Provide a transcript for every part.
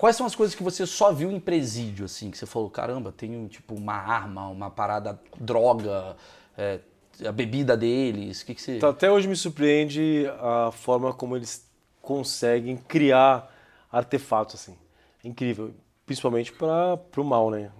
Quais são as coisas que você só viu em presídio, assim, que você falou, caramba, tem tipo uma arma, uma parada, droga, é, a bebida deles, o que, que você... Então, até hoje me surpreende a forma como eles conseguem criar artefatos, assim. É incrível, principalmente para o mal, né?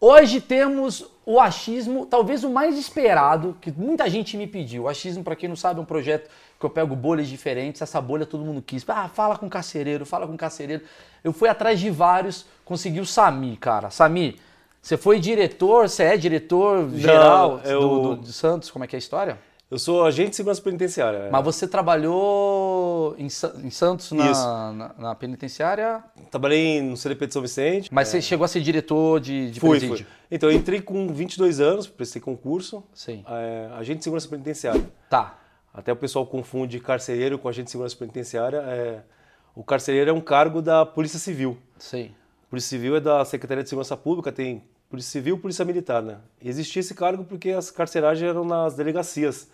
Hoje temos o achismo, talvez o mais esperado, que muita gente me pediu. O achismo, para quem não sabe, é um projeto que eu pego bolhas diferentes. Essa bolha todo mundo quis. Ah, fala com carcereiro, fala com carcereiro. Eu fui atrás de vários, consegui o Sami, cara. Sami, você foi diretor, você é diretor geral eu... do, do, de Santos? Como é que é a história? Eu sou agente de segurança penitenciária. É. Mas você trabalhou em, em Santos na, na, na, penitenciária? Trabalhei no CDP de São Vicente. Mas é. você chegou a ser diretor de, de fui, presídio? Fui. Então, eu entrei com 22 anos, prestei concurso. Sim. É, agente de segurança penitenciária. Tá. Até o pessoal confunde carcereiro com agente de segurança penitenciária. É, o carcereiro é um cargo da Polícia Civil. Sim. Polícia Civil é da Secretaria de Segurança Pública, tem Polícia Civil e Polícia Militar, né? Existia esse cargo porque as carceragens eram nas delegacias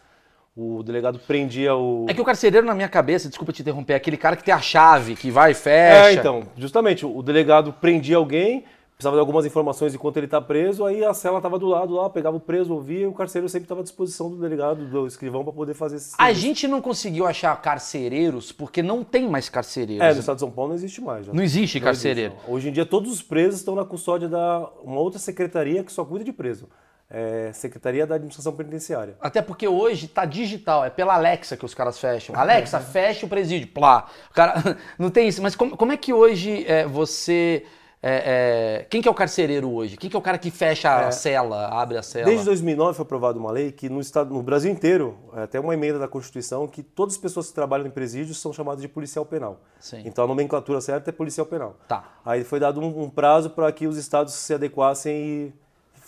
o delegado prendia o. É que o carcereiro, na minha cabeça, desculpa te interromper, é aquele cara que tem a chave, que vai e fecha. É, então, justamente, o delegado prendia alguém, precisava de algumas informações enquanto ele está preso, aí a cela estava do lado lá, pegava o preso, ouvia, e o carcereiro sempre estava à disposição do delegado, do escrivão, para poder fazer esse serviço. A gente não conseguiu achar carcereiros porque não tem mais carcereiros. É, no estado de São Paulo não existe mais. Já. Não existe não carcereiro. Existe, Hoje em dia, todos os presos estão na custódia da uma outra secretaria que só cuida de preso é, Secretaria da Administração Penitenciária. Até porque hoje tá digital, é pela Alexa que os caras fecham. Alexa, fecha o presídio. Plá. O cara, não tem isso. Mas como, como é que hoje é, você. É, é, quem que é o carcereiro hoje? Quem que é o cara que fecha a é. cela, abre a cela? Desde 2009 foi aprovada uma lei que no, estado, no Brasil inteiro, até uma emenda da Constituição, que todas as pessoas que trabalham em presídios são chamadas de policial penal. Sim. Então a nomenclatura certa é policial penal. Tá. Aí foi dado um, um prazo para que os estados se adequassem e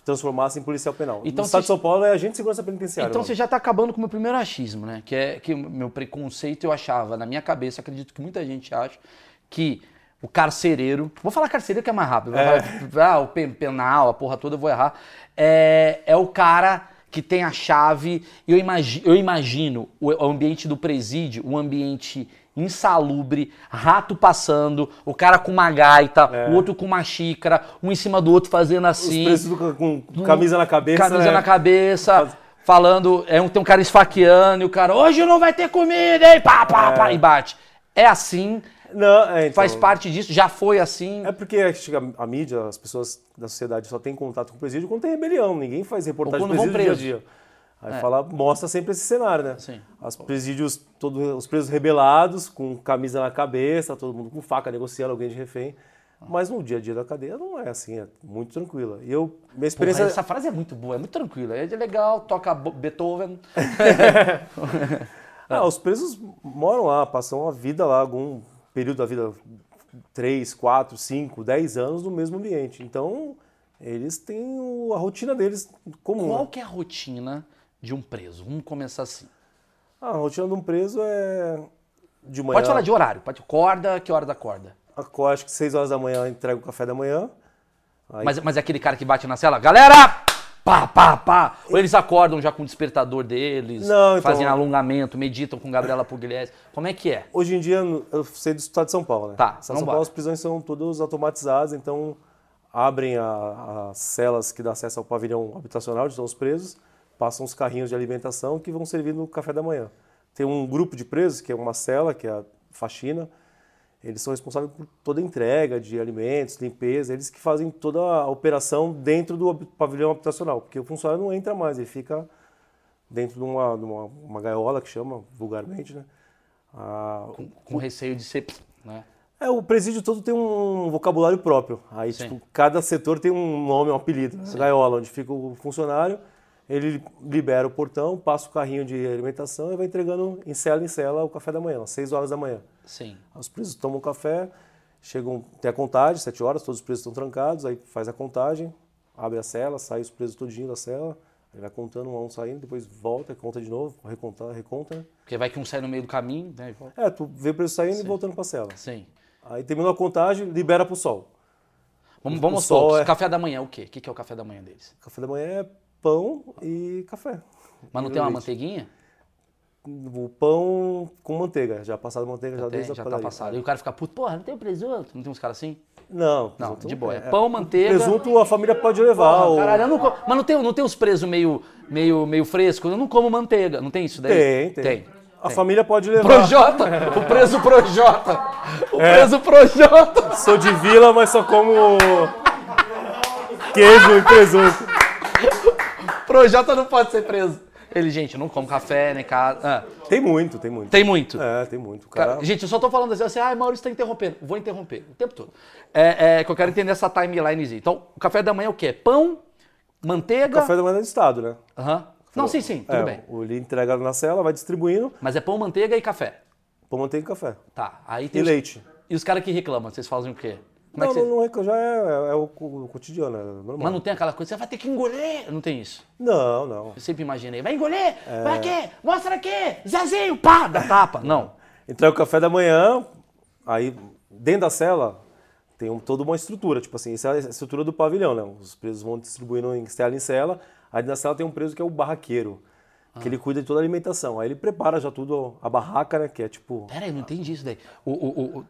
transformasse em policial penal. Então, no estado de São Paulo é agente de segurança penitenciária. Então você já está acabando com o meu primeiro achismo, né? Que é que o meu preconceito eu achava, na minha cabeça, acredito que muita gente acha, que o carcereiro, vou falar carcereiro que é mais rápido, é. Falar, ah, o penal, a porra toda eu vou errar, é, é o cara que tem a chave, eu imagino, eu imagino o ambiente do presídio, um ambiente insalubre, rato passando, o cara com uma gaita, é. o outro com uma xícara, um em cima do outro fazendo assim. Os presos com, camisa na cabeça. Camisa né? na cabeça. Falando, é um, tem um cara esfaqueando e o cara, hoje não vai ter comida, hein? Pá, pá, é. pá, e bate. É assim, não, é, então, faz parte disso, já foi assim. É porque a, a, mídia, as pessoas da sociedade só têm contato com o presídio quando tem rebelião. Ninguém faz reportagem do presídio dia a dia. Aí é. fala, mostra sempre esse cenário, né? Sim. Os presídios, todos os presos rebelados, com camisa na cabeça, todo mundo com faca negociando alguém de refém. Mas no dia a dia da cadeia não é assim, é muito tranquila. E eu, minha experiência. Porra, essa frase é muito boa, é muito tranquila. É legal, toca Beethoven. ah, os presos moram lá, passam a vida lá, algum período da vida, 3, 4, 5, 10 anos no mesmo ambiente. Então, eles têm a rotina deles comum. Qual né? que é a rotina de um preso? Vamos começar assim. Ah, a rotina de um preso é de manhã. Pode falar de horário, pode acorda, que hora da acorda? Acorda, acho que 6 horas da manhã entrega o café da manhã. Aí... Mas, mas é aquele cara que bate na cela, galera! Pá, pá, pá. Ou eles acordam já com o despertador deles, Não, então... fazem alongamento, meditam com Gabriela Pugliese. Como é que é? Hoje em dia, eu sei do estado de São Paulo, né? Tá, São Paulo as prisões são todas automatizadas, então abrem as celas que dão acesso ao pavilhão habitacional de todos os presos passam os carrinhos de alimentação que vão servir no café da manhã. Tem um grupo de presos, que é uma cela, que é a faxina, eles são responsáveis por toda a entrega de alimentos, limpeza, eles que fazem toda a operação dentro do pavilhão habitacional, porque o funcionário não entra mais, ele fica dentro de uma, de uma, uma gaiola, que chama vulgarmente, né? Ah, com, com, receio de ser... Né? É, o presídio todo tem um vocabulário próprio. Aí, tipo, cada setor tem um nome, um apelido. Essa gaiola, onde fica o funcionário, ele libera o portão, passa o carrinho de alimentação e vai entregando em cela em cela o café da manhã, às 6 horas da manhã. Sim. Os presos tomam café, chegam, tem a contagem, 7 horas, todos os presos estão trancados, aí faz a contagem, abre a cela, sai os presos todinho da cela, aí vai contando um a um saindo, depois volta, conta de novo, reconta, reconta. Porque vai que um sai no meio do caminho, né? É, tu vê o preso saindo Sim. e voltando para a cela. Sim. Aí terminou a contagem, libera para o sol. Vamos, vamos o sol é... café da manhã, o quê? O que é o café da manhã deles? Café da manhã é pão e café. Mas não tem uma leite. manteiguinha? O pão com manteiga, já passado manteiga já, Tem, desde a já tá padaria. passado. E o cara fica puto, porra, não tem presunto? Não tem uns caras assim? Não, Não, de boa. É pão, manteiga. Presunto a família pode levar. ou- Caralho, eu não como. Mas não tem, não tem os presos meio, meio, meio frescos? Eu não como manteiga. Não tem isso daí? Tem, tem. Tem. A família pode levar. Projota! O preso Projota! O É. preso Projota! Sou de vila, mas só como queijo e presunto. Projota não pode ser preso. Ele, gente, eu não como café, nem casa. Ah, Tem muito, tem muito. tem muito. É, tem muito. O Cara, gente, eu só tô falando assim, ai, Maurício tá interrompendo. Vou interromper o tempo todo. É, é que eu quero entender essa timelinezinha. Então, o café da manhã é o quê? Pão, manteiga. café da manhã é do estado, né? Aham. Não, sim, sim, tudo É, bem. o- Ele entrega na cela, vai distribuindo, Mas é pão, manteiga e café. pão, manteiga e café. Tá. Aí tem E os- leite. E os caras que reclamam, vocês fazem o quê? É Não, que não, vocês... não, reclama, já é, é o, o cotidiano, é normal. Mas não tem aquela coisa, você vai ter que engolir. Não tem isso. Não, não. Eu sempre imaginei, vai engolir, É. vai aqui, mostra aqui, Zezinho, pá, dá tapa. Não. Entrega o café da manhã, aí dentro da cela tem um- toda uma estrutura, tipo assim, essa é a estrutura do pavilhão, né? Os presos vão distribuindo em cela em cela, aí na cela tem um preso que é o barraqueiro, que ele cuida de toda a alimentação. Aí ele prepara já tudo, a barraca, né? Que é tipo. Pera aí, não entendi isso daí. O, o- o- o-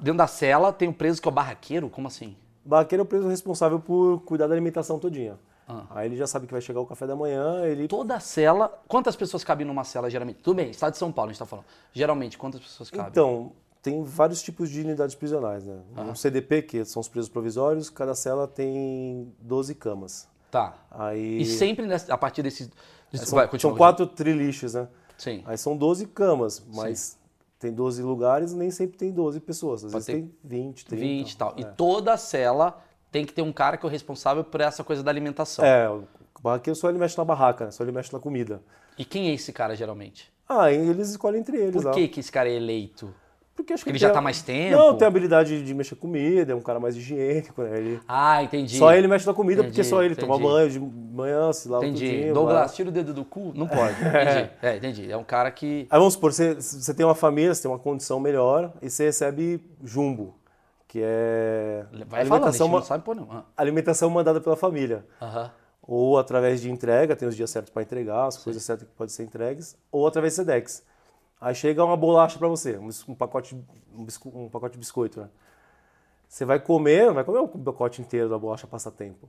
dentro da cela tem um preso que é o barraqueiro? Como assim? Barraqueiro é o preso responsável por cuidar da alimentação todinha. Ah. Aí ele já sabe que vai chegar o café da manhã, ele. Toda cela, quantas pessoas cabem numa cela geralmente? Tudo bem, estado de São Paulo a gente tá falando. Geralmente, quantas pessoas cabem? Então, tem vários tipos de unidades prisionais, né? Um CDP, que são os presos provisórios, cada cela tem 12 camas. Tá. Aí. E sempre nessa- a partir desses... São, vai, são continua. quatro triliches, né? Sim. Aí são 12 camas, mas tem 12 lugares, nem sempre tem 12 pessoas. Às Pode vezes tem 20, 30. 20 e tal. E É. toda cela tem que ter um cara que é o responsável por essa coisa da alimentação. É, o barraqueiro só ele mexe na barraca, né? Só ele mexe na comida. E quem é esse cara geralmente? Ah, e eles escolhem entre eles Por lá. que, que esse cara é eleito? Porque acho que Ele já a- tá mais tempo? Não, tem a habilidade de mexer com comida, é um cara mais higiênico, né? Ele... Ah, entendi. Só ele mexe na comida, porque Entendi, só ele toma entendi. banho de manhã, se lava Entendi. tudinho, Douglas, vai. tira o dedo do cu? Não pode. Entendi. É, entendi. É um cara que. Aí vamos supor, você, você tem uma família, você tem uma condição melhor e você recebe jumbo, que é Vai falando, alimentação, não ma- sabe pôr, não. Ah, alimentação mandada pela família. Aham. Ou através de entrega, tem os dias certos para entregar, as coisas certas que podem ser entregues, ou através de Sedex. Aí chega uma bolacha para você, um, pacote, um, bisco- um pacote de biscoito, né? Você vai comer, não vai comer o pacote inteiro da bolacha passatempo.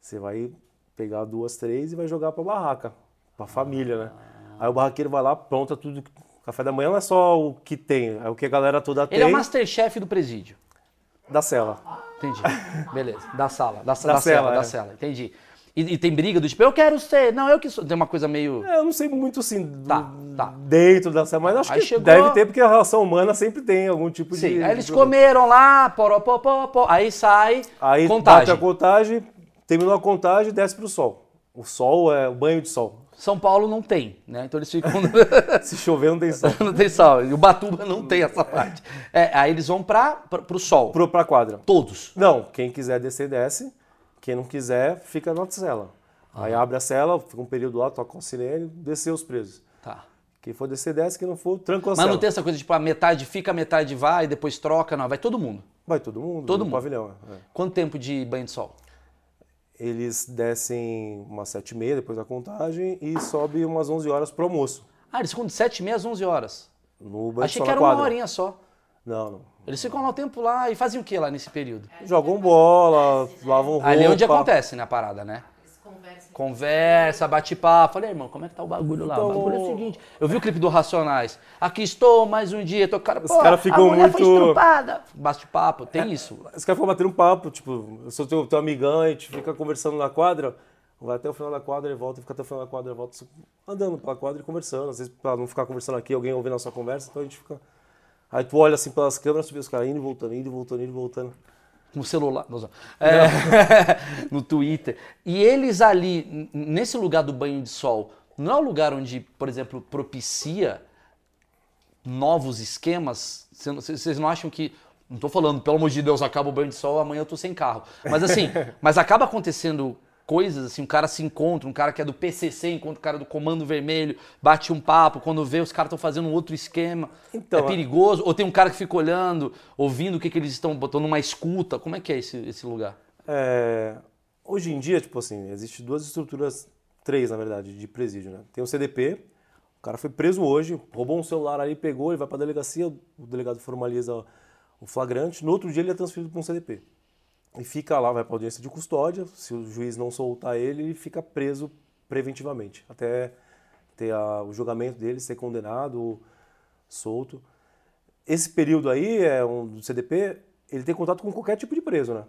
Você vai pegar duas, três e vai jogar para barraca, para família, né? Aí o barraqueiro vai lá, pronta tudo. Café da manhã não é só o que tem, é o que a galera toda tem Ele é o masterchef do presídio. da cela. Entendi. Beleza. Da sala. Da, da, Da cela, cela, da é. cela. Entendi. E, e tem briga do tipo, eu quero ser. Não, eu que sou. Tem uma coisa meio. É, eu não sei muito assim do- Tá, tá. dentro da cela, mas acho Aí que chegou- deve ter, porque a relação humana sempre tem algum tipo de. Sim. Aí eles comeram lá, poró, pó, pó. Aí sai. Aí contagem. bate a contagem, terminou a contagem, desce pro sol. O sol é o banho de sol. São Paulo não tem, né? Então eles ficam. Se chover, não tem sol. não tem sol. E o Batuba não tem essa parte. É, aí eles vão pra, pro sol. Pro, pra quadra. Todos. Não, quem quiser descer, desce. Quem não quiser, fica na cela. Aí abre a cela, fica um período lá, toca o sirene, descer os presos. Tá. Quem for descer, desce. Quem não for, tranca a Mas cela. não tem essa coisa tipo, a metade fica, a metade vai, depois troca, não. Vai todo mundo. Vai todo mundo Todo no mundo. pavilhão. é. Quanto tempo de banho de sol? Eles descem umas sete e meia depois da contagem e sobe umas 11 horas pro almoço. Ah, eles ficam de 7 e meia às 11 horas. No banho Achei só que na era uma horinha só. Não, não. Eles ficam lá o tempo lá e fazem o que lá nesse período? Jogam bola, lavam roupa. Ali é onde acontece, né, a parada, né? Eles conversam. Conversa, bate papo. Falei, irmão, como é que tá o bagulho lá? O Então- bagulho é o seguinte. Eu vi o clipe do Racionais. Aqui estou mais um dia. Tô, cara, Os pô, cara ficam a mulher foi muito-. Bate papo, tem isso. Os caras ficam batendo um papo, tipo, eu sou teu, teu amigão, a gente fica conversando na quadra, vai até o final da quadra e volta, fica até o final da quadra e volta, andando pela quadra e conversando. Às vezes, pra não ficar conversando aqui, alguém ouvindo a nossa conversa, então a gente fica. Aí tu olha assim pelas câmeras, tu vê os caras indo e voltando, indo e voltando, indo e voltando. No celular. É, no Twitter. E eles ali, nesse lugar do banho de sol, não é o lugar onde, por exemplo, propicia novos esquemas? Vocês não acham que. Não tô falando, pelo amor de Deus, acaba o banho de sol, amanhã eu tô sem carro. Mas assim, mas acaba acontecendo coisas assim, um cara se encontra, um cara que é do PCC encontra o cara do Comando Vermelho, bate um papo, quando vê os caras estão fazendo um outro esquema. Então, é perigoso? Ou tem um cara que fica olhando, ouvindo o que, que eles estão botando uma escuta? Como é que é esse, esse lugar? É, hoje em dia, tipo assim, existem duas estruturas três, na verdade, de presídio, né? Tem o CDP, o cara foi preso hoje, roubou um celular ali, pegou, ele vai para a delegacia, o delegado formaliza o flagrante, no outro dia ele é transferido para um CDP. E fica lá, vai para audiência de custódia, se o juiz não soltar ele, ele fica preso preventivamente, até ter a, o julgamento dele, ser condenado, solto. Esse período aí, é um, do CDP, ele tem contato com qualquer tipo de preso, né?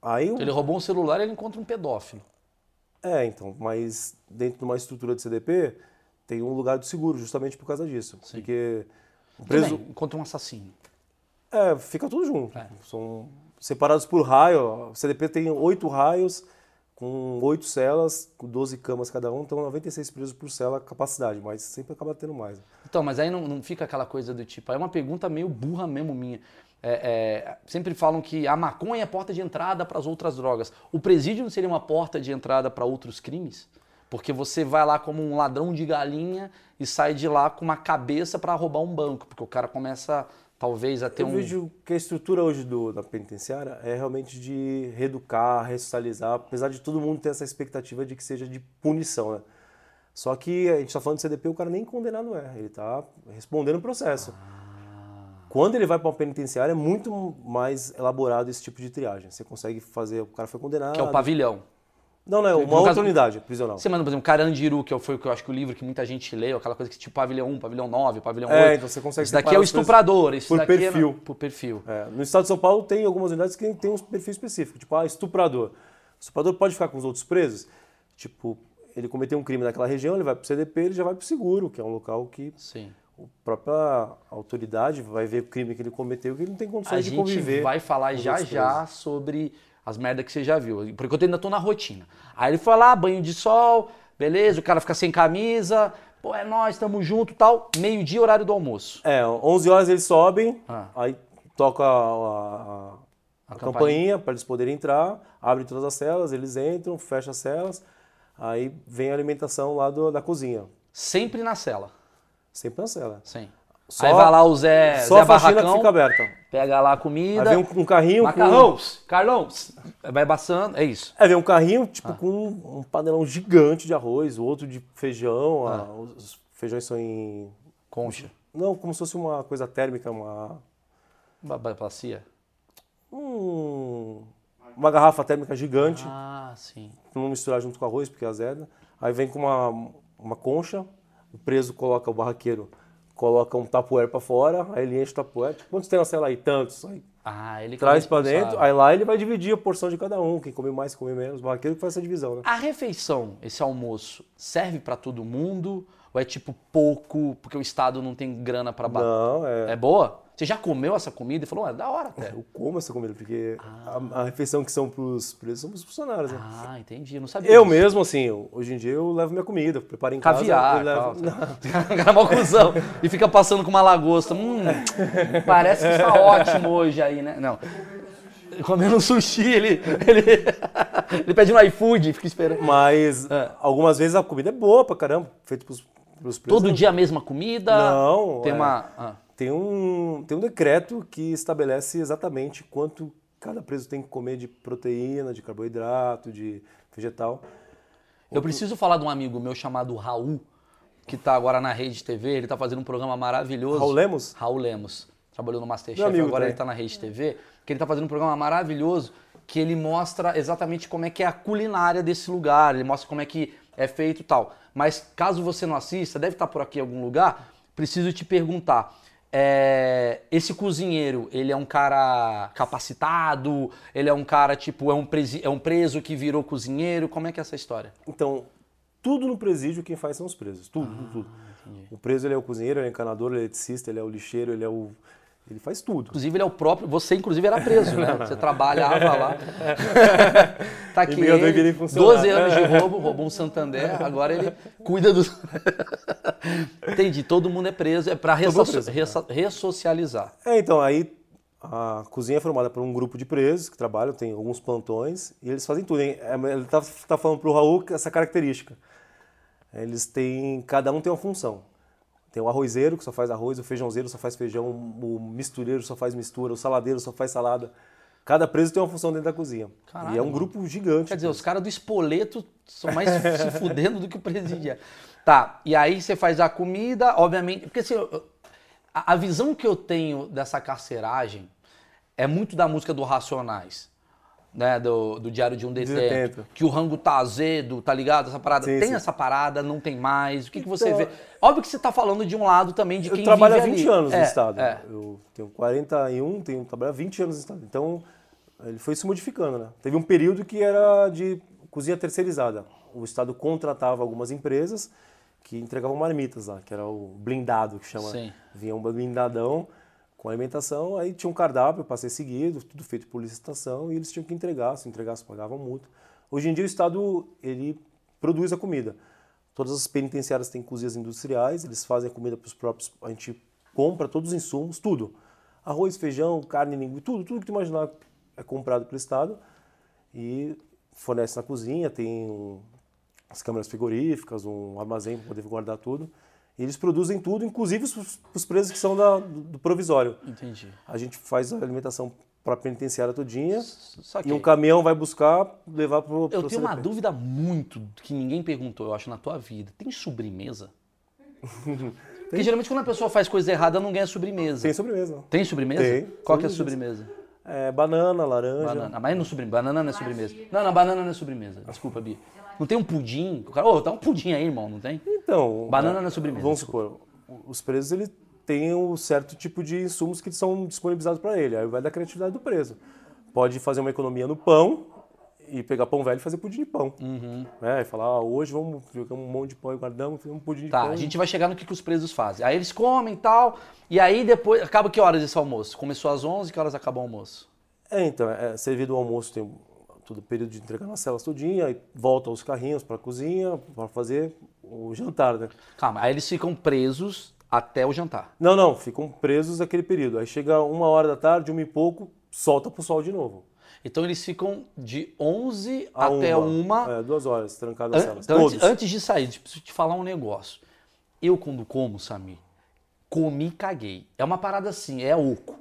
Aí, ele roubou um celular e ele encontra um pedófilo. É, então, mas dentro de uma estrutura de CDP, tem um lugar de seguro, justamente por causa disso. Sim. Porque o preso. Também, encontra um assassino. É, fica tudo junto. É. São separados por raio. O CDP tem oito raios, com oito celas, com 12 camas cada um, então 96 presos por cela capacidade, mas sempre acaba tendo mais. Então, mas aí não, não fica aquela coisa do tipo. É uma pergunta meio burra mesmo minha. É, é, sempre falam que a maconha é a porta de entrada para as outras drogas. O presídio não seria uma porta de entrada para outros crimes? Porque você vai lá como um ladrão de galinha e sai de lá com uma cabeça para roubar um banco, porque o cara começa talvez a ter Eu um. Eu vejo que a estrutura hoje do, da penitenciária é realmente de reeducar, ressocializar, apesar de todo mundo ter essa expectativa de que seja de punição, né? Só que a gente está falando de CDP, o cara nem condenado é, ele está respondendo o processo. Ah. Quando ele vai para uma penitenciária, é muito mais elaborado esse tipo de triagem. Você consegue fazer, o cara foi condenado. Que é o pavilhão. Não, não, é uma outra caso, unidade prisional. Você manda, por exemplo, Carandiru, que foi o que eu acho que o livro que muita gente leu, aquela coisa que tipo pavilhão 1, pavilhão 9, pavilhão 8. É, então você consegue Esse daqui é o estuprador, esse por daqui perfil. É por perfil. É, no estado de São Paulo tem algumas unidades que tem um perfil específico, tipo, ah, estuprador. O estuprador pode ficar com os outros presos, tipo, ele cometeu um crime naquela região, ele vai pro CDP, ele já vai pro seguro, que é um local que Sim. a própria autoridade vai ver o crime que ele cometeu, que ele não tem condições a de conviver. A gente vai falar já já sobre as merdas que você já viu. Porque eu ainda tô na rotina. Aí ele foi lá, banho de sol, beleza, o cara fica sem camisa, pô, é nós, tamo junto tal. Meio-dia, horário do almoço. É, 11 horas eles sobem, ah. aí toca a, a, a, a campainha para eles poderem entrar, abre todas as celas, eles entram, fecha as celas, aí vem a alimentação lá do, da cozinha. Sempre na cela? Sempre na cela. Sim. Só, Aí vai lá o Zé, só Zé a que fica aberta. Pega lá a comida. Aí vem um, um carrinho Macarrões, com... Carlões. Vai passando, é isso. Aí vem um carrinho, tipo, ah. com um panelão gigante de arroz, o outro de feijão. Ah. A, os feijões são em... Concha? Não, como se fosse uma coisa térmica, uma... Uma bacia? Um... Uma garrafa térmica gigante. Ah, sim. Não misturar junto com arroz, porque é azeda. Aí vem com uma, uma concha, o preso coloca o barraqueiro coloca um tapoeiro para fora, aí ele enche o tapoeiro. Quantos tem na cela aí? Tantos. Aí ah, ele traz para dentro, aí lá ele vai dividir a porção de cada um, quem come mais, come menos. Barraqueiro que faz essa divisão, né? A refeição, esse almoço, serve para todo mundo? Ou é tipo pouco, porque o Estado não tem grana para bater? Não, é. É boa? Você já comeu essa comida e falou, é da hora até. Eu como essa comida, porque ah. a, a, refeição que são pros presos são pros funcionários, né? Ah, entendi. Eu não sabia. Eu disso. mesmo, assim, hoje em dia eu levo minha comida, preparo em Caviar, casa. Caviar, levo... cuzão. e fica passando com uma lagosta. Hum, parece que está ótimo hoje aí, né? Não. Comendo sushi, ele, ele, ele pede no iFood, fica esperando. Mas é. algumas vezes a comida é boa pra caramba, feito pros, pros presos. Todo dia a mesma comida? Não. Tem é... uma. Ah tem um, tem um decreto que estabelece exatamente quanto cada preso tem que comer de proteína, de carboidrato, de vegetal. Eu preciso falar de um amigo meu chamado Raul, que está agora na Rede TV, ele está fazendo um programa maravilhoso. Raul Lemos? Raul Lemos. Trabalhou no Masterchef, agora também. ele está na Rede TV, que ele está fazendo um programa maravilhoso que ele mostra exatamente como é que é a culinária desse lugar, ele mostra como é que é feito e tal. Mas caso você não assista, deve estar tá por aqui em algum lugar, preciso te perguntar. É, esse cozinheiro, ele é um cara capacitado? Ele é um cara, tipo, é um, presi, é um preso que virou cozinheiro? Como é que é essa história? Então, tudo no presídio quem faz são os presos. Tudo, ah, tudo. Entendi. O preso, ele é o cozinheiro, ele é o encanador, ele é eletricista, ele é o lixeiro, ele é o... Ele faz tudo. Inclusive, ele é o próprio. Você, inclusive, era preso, né? Você trabalhava lá. tá aqui. Ele, 12 anos de roubo, roubou um Santander, agora ele cuida do. Entendi. Todo mundo é preso, é para ressocializar. É, então, aí a cozinha é formada por um grupo de presos que trabalham, tem alguns plantões, e eles fazem tudo. Hein? É, ele tá, tá falando pro Raul essa característica. Eles têm. Cada um tem uma função. Tem o arrozeiro, que só faz arroz, o feijãozeiro só faz feijão, o mistureiro só faz mistura, o saladeiro só faz salada. Cada preso tem uma função dentro da cozinha. Caralho, e é um grupo gigante. Quer dizer, os caras do espoleto são mais se fudendo do que o presidiário. Tá, e aí você faz a comida, obviamente. Porque assim, a visão que eu tenho dessa carceragem é muito da música do Racionais. Né, do, do Diário de um Detento, Detento. que o rango tá azedo, tá ligado? Essa parada. Sim, tem sim. essa parada, não tem mais. O que, que você Então- vê? Óbvio que você tá falando de um lado também de Eu quem trabalho há vive 20 ali. anos É, no Estado. é. Eu tenho 41, tenho trabalho há 20 anos no Estado. Então, ele foi se modificando, né? Teve um período que era de cozinha terceirizada. O Estado contratava algumas empresas que entregavam marmitas lá, que era o blindado, que chama. Sim. Vinha um blindadão com alimentação, aí tinha um cardápio para ser seguido, tudo feito por licitação, e eles tinham que entregar, se entregasse pagavam multa. Hoje em dia o Estado, ele produz a comida. Todas as penitenciárias têm cozinhas industriais, eles fazem a comida para os próprios. A gente compra todos os insumos, tudo. Arroz, feijão, carne, linguiça, tudo, tudo que tu imaginar é comprado pelo Estado e fornece na cozinha. Tem um- as câmeras frigoríficas, um armazém para poder guardar tudo. Eles produzem tudo, inclusive os, os presos que são da- do, provisório. Entendi. A gente faz a alimentação para a penitenciária todinha e um caminhão vai buscar, levar para o Eu tenho uma dúvida muito que ninguém perguntou, eu acho, na tua vida. Tem sobremesa? Porque geralmente quando a pessoa faz coisa errada, não ganha sobremesa. Tem sobremesa. Tem sobremesa? Tem, Qual que é a sobremesa. É, banana, laranja. Banana. Mas não sobremesa. Banana não é sobremesa. Não, não, banana não é sobremesa. Desculpa, Bia. Não tem um pudim? O cara, ô, tá um pudim aí, irmão, não tem? Então, Banana não é sobremesa, Vamos supor, os presos ele tem um certo tipo de insumos que são disponibilizados para ele. Aí vai da criatividade do preso. Pode fazer uma economia no pão e pegar pão velho e fazer pudim de pão. Uhum. Né? E falar, ah, hoje vamos pegar um monte de pão e guardamos, fazer um pudim de Tá, pão. a gente vai chegar no que, que os presos fazem. Aí eles comem e tal, e aí depois... Acaba que horas esse almoço? Começou às 11, que horas acaba o almoço? É, então, é, servido o almoço, tem todo o período de entregar nas celas todinha, aí volta os carrinhos para a cozinha para fazer o jantar, né? Calma, aí eles ficam presos até o jantar. Não, não, ficam presos naquele período. Aí chega uma hora da tarde, uma e pouco, solta pro sol de novo. Então eles ficam de 11 A até uma. É, duas horas, trancados nas An- celas. então, antes, antes de sair, eu preciso te falar um negócio. Eu, quando como, Samir, comi e caguei. É uma parada assim, é oco.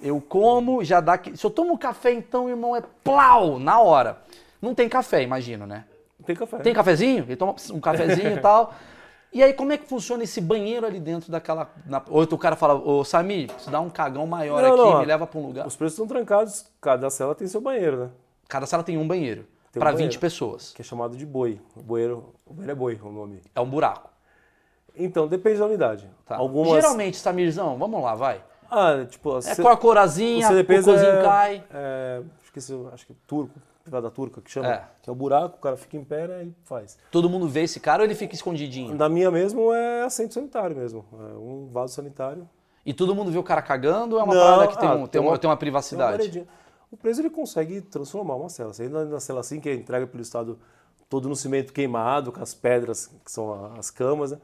Eu como, já dá. que- Se eu tomo café, então, irmão, é plau, na hora. Não tem café, imagino, né? Tem café. Tem cafezinho? Ele toma um cafezinho e tal. E aí, como é que funciona esse banheiro ali dentro daquela. Na... Ou outro cara fala, ô Samir, preciso dar um cagão maior Não, aqui, não, me leva pra um lugar. Os presos estão trancados, cada cela tem seu banheiro, né? Cada sala tem um banheiro. Tem um pra banheiro. 20 pessoas. Que é chamado de boi. O banheiro, o banheiro é boi, o nome. É um buraco. Então, depende da unidade. Tá. Algumas. Geralmente, Samirzão, vamos lá, vai. Ah, tipo, É C- com a corazinha, o o CDPs cocôzinho é, cai. é, esqueci, acho que é turco, privada turca que chama. É. Que é o buraco, o cara fica em pé né, e faz. Todo mundo vê esse cara ou ele fica escondidinho? Da minha mesmo é assento sanitário mesmo. É um vaso sanitário. E todo mundo vê o cara cagando ou é uma Não, parada que tem, ah, um- tem uma, uma- tem uma Tem uma privacidade? O preso ele consegue transformar uma cela. Você entra na cela assim, que é entrega pelo Estado todo no cimento queimado, com as pedras que são as camas, né?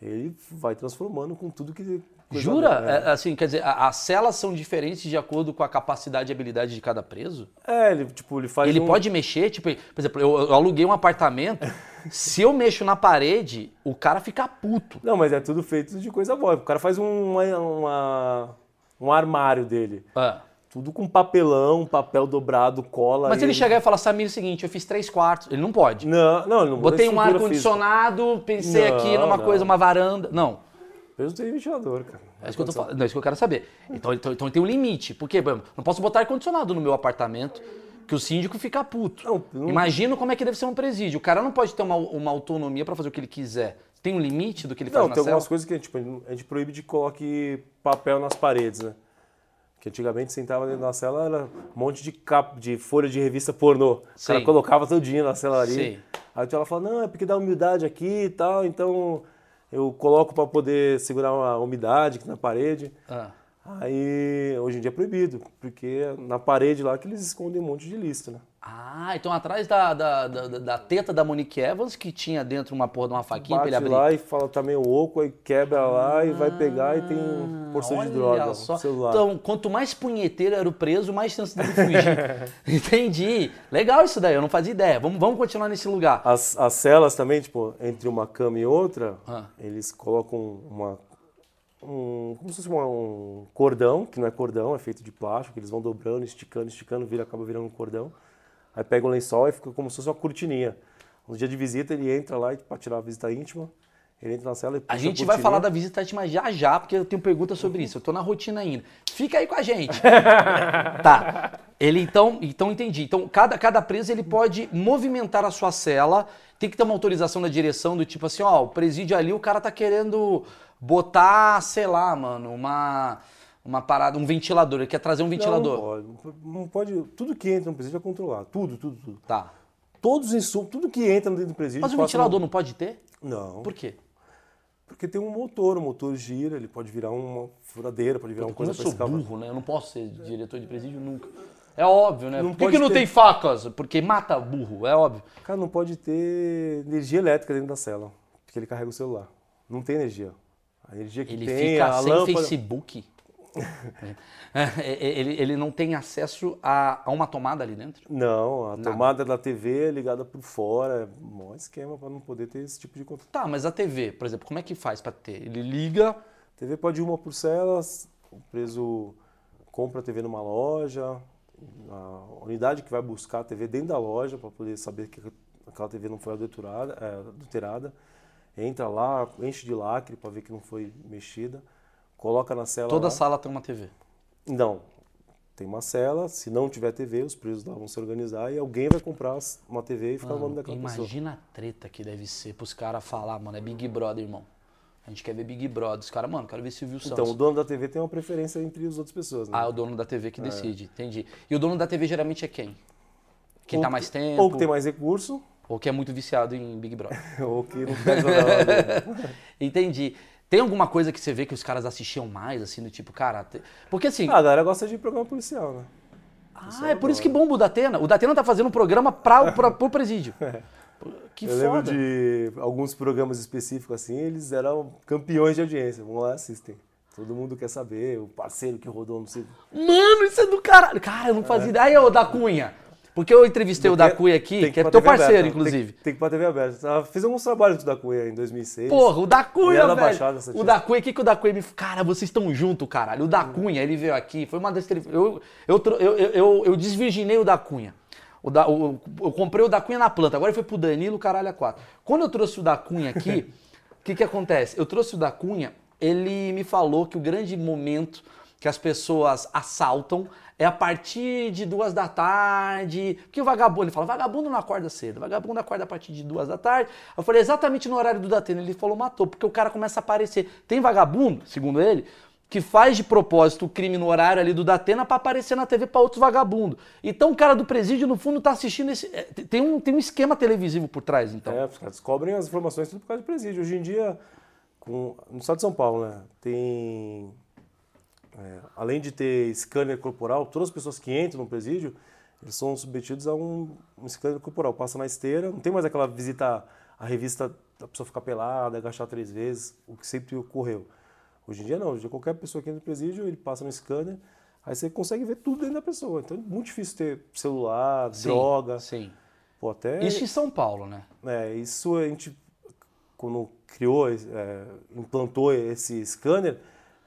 ele vai transformando com tudo que. Coisa Jura? boa, É, assim, quer dizer, as celas são diferentes de acordo com a capacidade e habilidade de cada preso? É, ele, tipo, ele faz. Ele um- pode mexer, tipo, por exemplo, eu, eu aluguei um apartamento, se eu mexo na parede, o cara fica puto. Não, mas é tudo feito de coisa boa. O cara faz um, uma, uma- um armário dele. Ah. Tudo com papelão, papel dobrado, cola. Mas ele chegar e falar, Samir, é o seguinte, eu fiz três quartos. Ele não pode. Não, não, ele não Botei um ar-condicionado, pensei Não, aqui numa não. coisa, uma varanda. Não. Física. Preso tem ventilador, cara. É isso que eu tô. Não, é isso que eu quero saber. Então, então, então tem um limite. Por quê? Por exemplo, Não posso botar ar-condicionado no meu apartamento, que o síndico fica puto. Não, não- Imagina como é que deve ser um presídio. O cara não pode ter uma, uma autonomia para fazer o que ele quiser. Tem um limite do que ele faz Não, na tem cela? algumas coisas que tipo, a gente proíbe de coloque papel nas paredes, né? Que antigamente sentava dentro da cela, era um monte de capa, de folha de revista pornô. O cara colocava todinho na cela ali. Sim. Aí ela fala, não, é porque dá umidade aqui e tal, então eu coloco para poder segurar a umidade aqui na parede. Ah. Aí, hoje em dia é proibido, porque é na parede lá que eles escondem um monte de lista, né? Ah, então atrás da, da, da, da teta da Monique Evans, que tinha dentro uma porra de uma faquinha pra Bate ele abrir. lá e fala, tá meio oco, aí quebra lá e vai pegar e tem porção de droga, só. um celular. Então, quanto mais punheteiro era o preso, mais chance dele fugir. Entendi. Legal isso daí, eu não fazia ideia. Vamos, vamos continuar nesse lugar. As, as celas também, tipo, entre uma cama e outra, Ah. eles colocam uma, um, como se fosse uma- um cordão, que não é cordão, é feito de plástico, que eles vão dobrando, esticando, esticando, vira, acaba virando um cordão. Aí pega o lençol e fica como se fosse uma cortininha. No dia de visita, ele entra lá para tirar a visita íntima, ele entra na cela e puxa A gente vai cortininha. falar da visita íntima já já, porque eu tenho perguntas sobre isso. Eu tô na rotina ainda. Fica aí com a gente. tá. Ele então, então entendi. Então cada, cada preso ele pode movimentar a sua cela. Tem que ter uma autorização da direção do tipo assim, ó, o presídio ali, o cara tá querendo botar, sei lá, mano, uma uma parada, um ventilador. Ele quer trazer um ventilador. Não, não pode, não pode. Tudo que entra no presídio é controlado. Tudo, tudo, tudo. Tá. Todos os insumos, tudo que entra dentro do presídio. Mas o ventilador não pode ter? Não. Por quê? Porque tem um motor, o motor gira, ele pode virar uma furadeira, pode virar uma coisa eu para sou escavar. burro, né? Eu não posso ser diretor de presídio nunca. É óbvio, né? Não Por que, que não ter- tem facas? Porque mata burro, é óbvio. Cara, não pode ter energia elétrica dentro da cela, porque ele carrega o celular. Não tem energia. A energia que Ele tem, fica a sem lâmpada... Facebook. É, ele, ele não tem acesso a, a uma tomada ali dentro? Não, a tomada da TV é ligada por fora, é um esquema para não poder ter esse tipo de controle. Tá, mas a TV, por exemplo, como é que faz pra ter? Ele liga. A TV pode ir uma por cela, o preso compra a TV numa loja, a unidade que vai buscar a TV dentro da loja para poder saber que aquela TV não foi adulterada, é, adulterada. Entra lá, enche de lacre para ver que não foi mexida, coloca na cela. Toda lá. sala tem uma TV. Não. Tem uma cela, se não tiver TV, os presos lá vão se organizar e alguém vai comprar uma TV e ficar no nome daquela pessoa. Imagina a treta que deve ser pros caras falar, mano, é Big Brother, irmão. A gente quer ver Big Brother. Os caras, mano, quero ver Silvio Santos. Então, o dono da TV tem uma preferência entre as outras pessoas, né? Ah, é o dono da TV que decide, entendi. E o dono da TV geralmente é quem? Quem Ou tá mais tempo? Ou que tem mais recurso, ou que é muito viciado em Big Brother. ou que não lá. Entendi. Tem alguma coisa que você vê que os caras assistiam mais, assim, do tipo, cara. te- Porque assim. Ah, a galera gosta de programa policial, né? Ah, é por isso que bomba o Datena. O Datena tá fazendo um programa pra, pra, pro presídio. Que Eu lembro foda. de alguns programas específicos assim, eles eram campeões de audiência. Vamos lá, assistem. Todo mundo quer saber, o parceiro que rodou, não sei. Mano, isso é do caralho. Cara, eu não fazia ideia. Aí, ô, da Cunha. Porque eu entrevistei o da Cunha aqui, Tem que é teu parceiro, aberta, inclusive. Tem, tem que ir pra TV aberta. Ah, Fiz alguns trabalhos com o da Cunha em 2006. Porra, o da Cunha, velho. Baixada o da Cunha, o que, que o da Cunha me... Cara, vocês estão junto, caralho. O da Cunha, ele veio aqui, foi uma das... Eu, eu, eu, eu, eu, eu desvirginei o da Cunha. O da, o- eu comprei o da Cunha na planta, agora foi pro Danilo, caralho, a quatro. Quando eu trouxe o da Cunha aqui, o que que acontece? Eu trouxe o da Cunha, ele me falou que o grande momento que as pessoas assaltam é a partir de duas da tarde. Porque o vagabundo, ele fala, vagabundo não acorda cedo, vagabundo acorda a partir de duas da tarde. Eu falei, exatamente no horário do Datena. Ele falou, matou, porque o cara começa a aparecer. Tem vagabundo, segundo ele, que faz de propósito o crime no horário ali do Datena pra aparecer na TV pra outros vagabundos. Então o cara do presídio, no fundo, tá assistindo esse. é, Tem um, tem um esquema televisivo por trás, então. É, os caras descobrem as informações tudo por causa de presídio. Hoje em dia, com, no estado de São Paulo, né, tem. É, além de ter scanner corporal, todas as pessoas que entram no presídio, eles são submetidos a um, um scanner corporal. Passa na esteira, não tem mais aquela visita à revista da pessoa ficar pelada, agachar três vezes, o que sempre ocorreu. Hoje em dia não, hoje em dia qualquer pessoa que entra no presídio, ele passa no scanner, aí você consegue ver tudo dentro da pessoa. Então é muito difícil ter celular, Sim, droga. Sim. Pô, até Isso em São Paulo, né? é, isso a gente, quando criou, é, implantou esse scanner,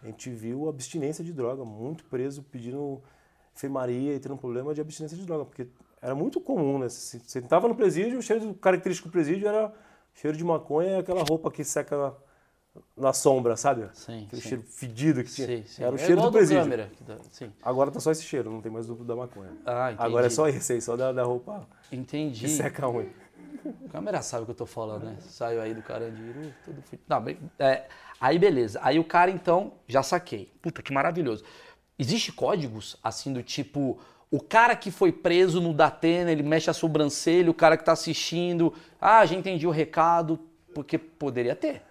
a gente viu abstinência de droga, muito preso pedindo enfermaria e tendo um problema de abstinência de droga, porque era muito comum, né? Você entrava no presídio, o cheiro característico do presídio era cheiro de maconha e aquela roupa que seca na, sombra, sabe? Sim, Aquele sim. cheiro fedido que tinha. Sim, sim. Era o É cheiro do presídio. câmera. dá- Sim. Agora tá só esse cheiro, não tem mais do da maconha. Ah, entendi. Agora é só esse aí, só da, da roupa Entendi. que seca unha. A câmera sabe o que eu tô falando, né? Saiu aí do Carandiru, tudo fui. Não, é, aí beleza. Aí o cara então, já saquei. Puta, que maravilhoso. Existe códigos assim do tipo o cara que foi preso no Datena, ele mexe a sobrancelha, o cara que tá assistindo, ah, já entendi o recado, porque poderia ter.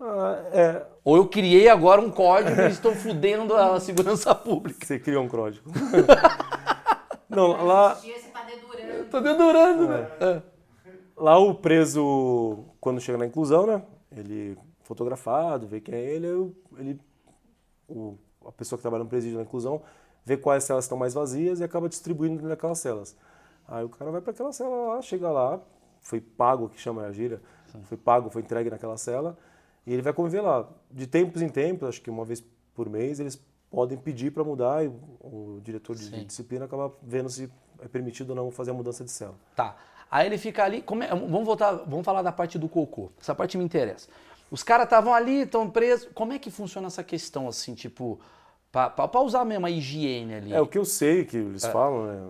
Ah, é, Ou eu criei agora um código e estou fudendo a segurança pública. você criou um código. Não, lá, Dia você tá dedurando. Tô dedurando, né? É. lá o preso, quando chega na inclusão, né? Ele fotografado, vê quem é ele, ele o, a pessoa que trabalha no presídio na inclusão vê quais celas estão mais vazias e acaba distribuindo dentro daquelas celas. Aí o cara vai para aquela cela lá, chega lá, foi pago, que chama a gíria, foi pago, foi entregue naquela cela, E ele vai conviver lá. De tempos em tempos, acho que uma vez por mês, eles podem pedir para mudar e o, o diretor de, Sim. disciplina acaba vendo se é permitido ou não fazer a mudança de cela. Tá. Aí ele fica ali. é- vamos voltar, vamos falar da parte do cocô. Essa parte me interessa. Os caras estavam ali, estão presos. Como é que funciona essa questão, assim, tipo, pra usar mesmo a higiene ali? É, o que eu sei que eles É. falam, né,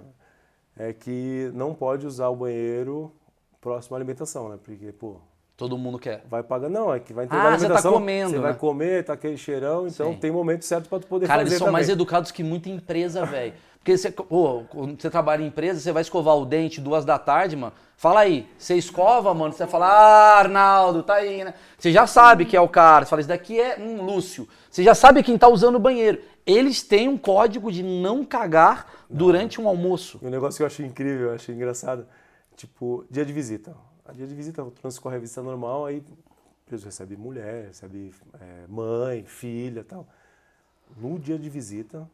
é que não pode usar o banheiro próximo à alimentação, né? Porque, pô, Todo mundo quer. vai pagar. Não, é que vai entregar Ah, a você tá alimentação. comendo, Você né? vai comer, tá aquele cheirão, então Sim. tem momento certo para tu poder Cara, fazer eles são também. mais educados que muita empresa, velho. Porque você, pô, quando você trabalha em empresa, você vai escovar o dente duas da tarde, mano. Fala aí, você escova, mano, você fala, ah, Arnaldo, tá aí, né? Você já sabe que é o cara. Você fala, isso daqui é um Lúcio. Você já sabe quem tá usando o banheiro. Eles têm um código de não cagar durante um almoço. Um negócio que eu achei incrível, eu achei engraçado, tipo, dia de visita. A dia de visita, transcorre a visita normal, aí o preso recebe mulher, recebe é, mãe, filha tal. No dia de visita,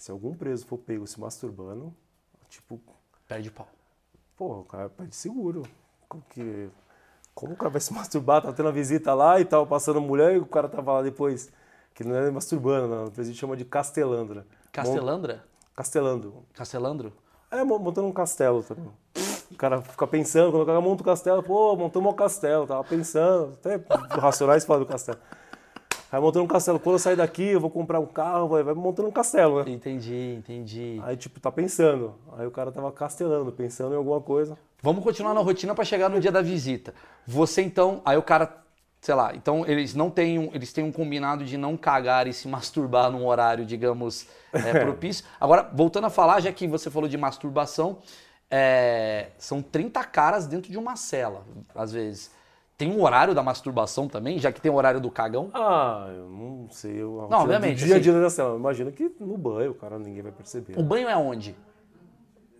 se algum preso for pego se masturbando, tipo, Perde pau. pô, o cara pede seguro. Como que... Como o cara vai se masturbar? Tá tendo a visita lá e tal, passando mulher, e o cara tava lá depois. Que não é masturbando, não. O presídio chama de castelando, né? Castelandra? Mon- Castelando. Castelandro? É, mo- montando um castelo também. O cara fica pensando, quando o cara monta o castelo, pô, montou um castelo, tava pensando, até Racionais fala do castelo. Aí montando um castelo, quando eu sair daqui, eu vou comprar um carro, vai, vai montando um castelo, né? Entendi, entendi. Aí, tipo, tá pensando. Aí o cara tava castelando, pensando em alguma coisa. Vamos continuar na rotina para chegar no dia da visita. Você então, aí o cara, sei lá, então eles não têm um, eles têm um combinado de não cagar e se masturbar num horário, digamos, é, propício. Agora, voltando a falar, já que você falou de masturbação, é, são 30 caras dentro de uma cela, às vezes. Tem um horário da masturbação também, já que tem o horário do cagão? Ah, eu não sei. Eu, Não, obviamente, dia a dia da cela. Eu imagino que no banho, o cara ninguém vai perceber. O banho é onde?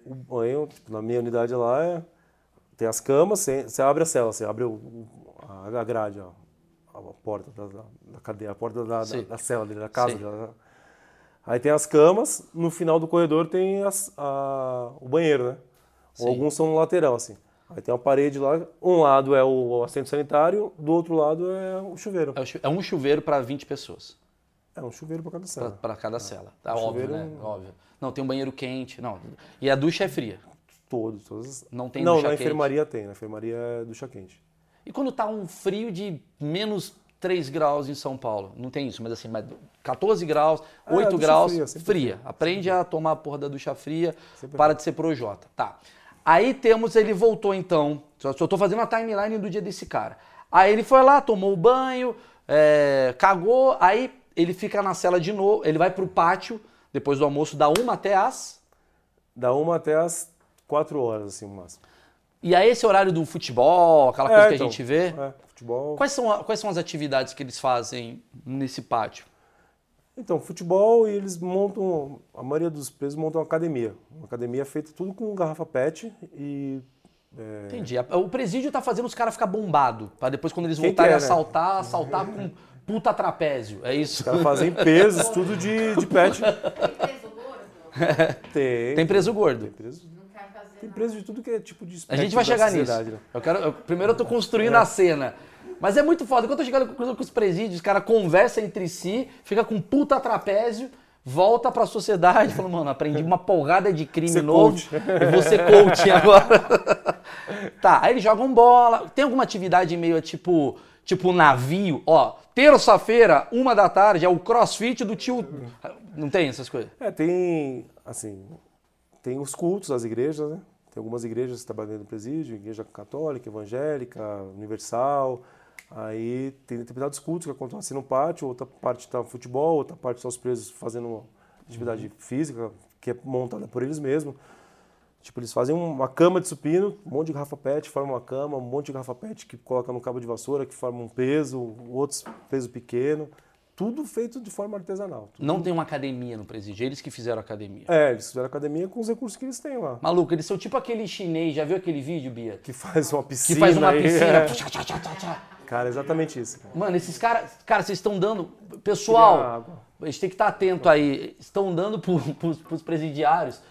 O banho, tipo, na minha unidade lá, é, tem as camas, você, você abre a cela, você abre o, o- a, grade, ó, a, porta da, da, cadeia, a porta da, da, da cela dele, da casa dele. né? Aí tem as camas, no final do corredor tem as- a- o banheiro, né? Sim. Ou alguns são no lateral, assim. Aí tem uma parede lá, um lado é o assento sanitário, do outro lado é o chuveiro. É É um chuveiro para 20 pessoas, É um chuveiro para cada cela. para cada cela. Tá O óbvio, chuveiro né? é- Óbvio. Não, tem um banheiro quente, não. E a ducha é fria. Todos, todos. Não tem Não, ducha na quente. enfermaria tem, na enfermaria é ducha quente. E quando tá um frio de menos 3 graus em São Paulo? Não tem isso, mas assim, mas 14 graus, Ah, 8 ducha graus, fria, fria. sempre. Aprende a tomar a porra da ducha fria, Sempre para de ser projota. Tá. Aí temos, ele voltou então, só, tô fazendo a timeline do dia desse cara. Aí ele foi lá, tomou o banho, é, cagou, aí ele fica na cela de novo, ele vai pro pátio, depois do almoço, da uma até as... Da uma até as quatro horas, assim, o máximo. E aí esse horário do futebol, aquela coisa É, que então, a gente vê... É, futebol. Quais são, quais são as atividades que eles fazem nesse pátio? Então, futebol e eles montam, a maioria dos presos montam uma academia. Uma academia feita tudo com garrafa PET e... é, Entendi. O presídio tá fazendo os caras ficar bombado, pra depois quando eles Quem voltarem a quer, né? assaltar, assaltar com puta trapézio. É isso? os caras fazem pesos, tudo de, de PET. Peso gordo? Tem. Tem preso gordo. Tem preso, Não quero fazer tem preso de tudo que é tipo de A gente vai chegar nisso. né? Eu quero, eu- primeiro eu tô construindo a cena. Mas é muito foda. Quando eu chegando com com os presídios, os caras conversam entre si, fica com puta trapézio, volta pra sociedade, falando, mano, aprendi uma porrada de crime Ser novo. coach. Eu vou ser coach agora. tá, aí eles jogam bola. Tem alguma atividade meio tipo, tipo navio? Ó, terça-feira, uma da tarde, é o crossfit do tio. Não tem essas coisas? É, tem, assim, tem os cultos, as igrejas, né? Tem algumas igrejas trabalhando no presídio, igreja católica, evangélica, universal. Aí tem determinados cultos que acontecem no pátio, outra parte está futebol, outra parte estão os presos fazendo atividade Uhum. física, que é montada por eles mesmos. Tipo, eles fazem uma cama de supino, um monte de garrafa PET, forma uma cama, um monte de garrafa PET que coloca no cabo de vassoura, que forma um peso, outros peso pequeno. Tudo feito de forma artesanal. Tudo Não tem uma academia no presídio, eles que fizeram a academia. é, eles fizeram academia com os recursos que eles têm lá. Maluco, eles são tipo aquele chinês, já viu aquele vídeo, Bia? Que faz uma Que piscina. faz uma aí, piscina. é. Tchá, tchá, tchá, tchá, tchá. Cara, exatamente isso. Cara. Mano, esses caras. Cara, vocês estão dando. Pessoal, a gente tem que estar atento aí. Estão dando pros, pros presidiários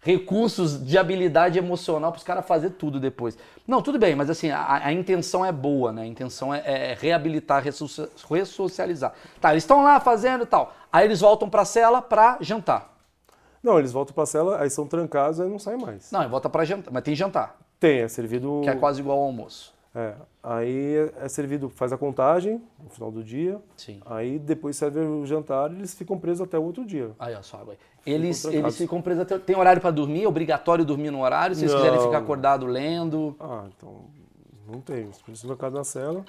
recursos de habilidade emocional para os caras fazer tudo depois. Não, tudo bem, mas assim, a, a intenção é boa, né? A intenção é, é reabilitar, ressocia- ressocializar. Tá, eles estão lá fazendo e tal. Aí eles voltam pra cela pra jantar. Não, eles voltam pra cela, aí são trancados, aí não saem mais. Não, volta pra jantar, mas tem jantar, Tem, é servido. que é quase igual ao almoço. É, aí é servido, faz a contagem no final do dia. Sim. Aí depois serve o jantar e eles ficam presos até o outro dia. Aí, ó, só água aí. Eles, trancados. eles ficam presos até. Tem horário pra dormir? É obrigatório dormir no horário? Se eles Não. quiserem ficar acordado lendo. Ah, então não tem. Eles ficam trancados na cela.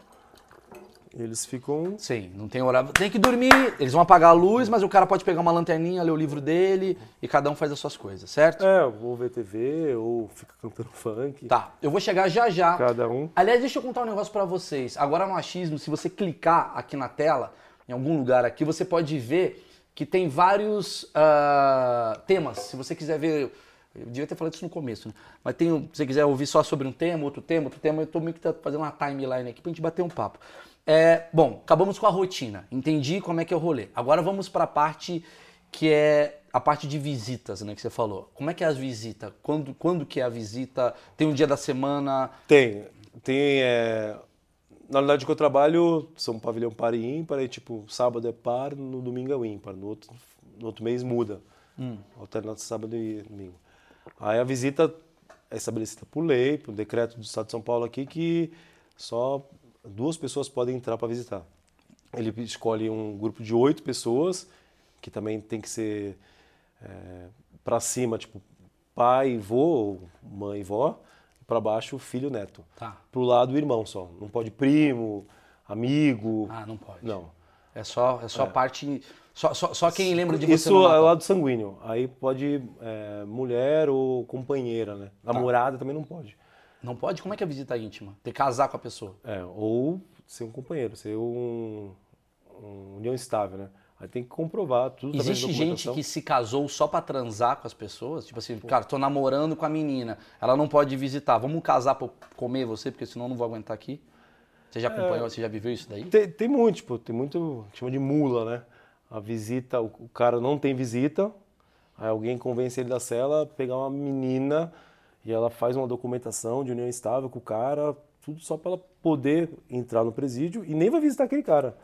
Eles ficam. Sim, não tem horário. Tem que dormir, eles vão apagar a luz, mas o cara pode pegar uma lanterninha, ler o livro dele e cada um faz as suas coisas, certo? É, ou ver TV, ou fica cantando funk. Tá, eu vou chegar já já. Cada um. Aliás, deixa eu contar um negócio pra vocês. Agora no achismo, se você clicar aqui na tela, em algum lugar aqui, você pode ver que tem vários ah, temas. Se você quiser ver, eu devia ter falado isso no começo, né? Mas tem, se você quiser ouvir só sobre um tema, outro tema, outro tema, eu tô meio que tá fazendo uma timeline aqui pra gente bater um papo. É, bom, acabamos com a rotina. Entendi como é que é o rolê. Agora vamos pra parte que é a parte de visitas, né, que você falou. Como é que é as visitas? Quando, quando que é a visita? Tem um dia da semana? Tem. Tem. é, Na unidade que eu trabalho, são pavilhão par e ímpar, aí tipo, sábado é par, no domingo é o ímpar. No outro, no outro mês muda. Alternado sábado e domingo. Aí a visita é estabelecida por lei, por decreto do Estado de São Paulo aqui, que só duas pessoas podem entrar para visitar. Ele escolhe um grupo de oito pessoas, que também tem que ser para cima, tipo, pai, vô, ou mãe, vó, para baixo, filho, neto. Tá. Pro lado, o irmão só. Não pode primo, amigo. Ah, não pode. Não. É só, é só parte. Só, só, só quem lembra de você. Isso no é lado sanguíneo. Aí pode é, mulher ou companheira, né? Tá. Namorada também não pode. Não pode? Como é que é visita íntima? Ter que casar com a pessoa. É, ou ser um companheiro, ser um, um união estável, né? Aí tem que comprovar tudo Existe gente que se casou só pra transar com as pessoas? Tipo assim, cara, tô namorando com a menina, ela não pode visitar. Vamos casar pra eu comer você, porque senão eu não vou aguentar aqui. Você já acompanhou, você já viveu isso daí? Tem, tem muito, tipo, tem muito, chama de mula, né? A visita, o, o cara não tem visita, aí alguém convence ele da cela a pegar uma menina e ela faz uma documentação de união estável com o cara, tudo só para ela poder entrar no presídio e nem vai visitar aquele cara.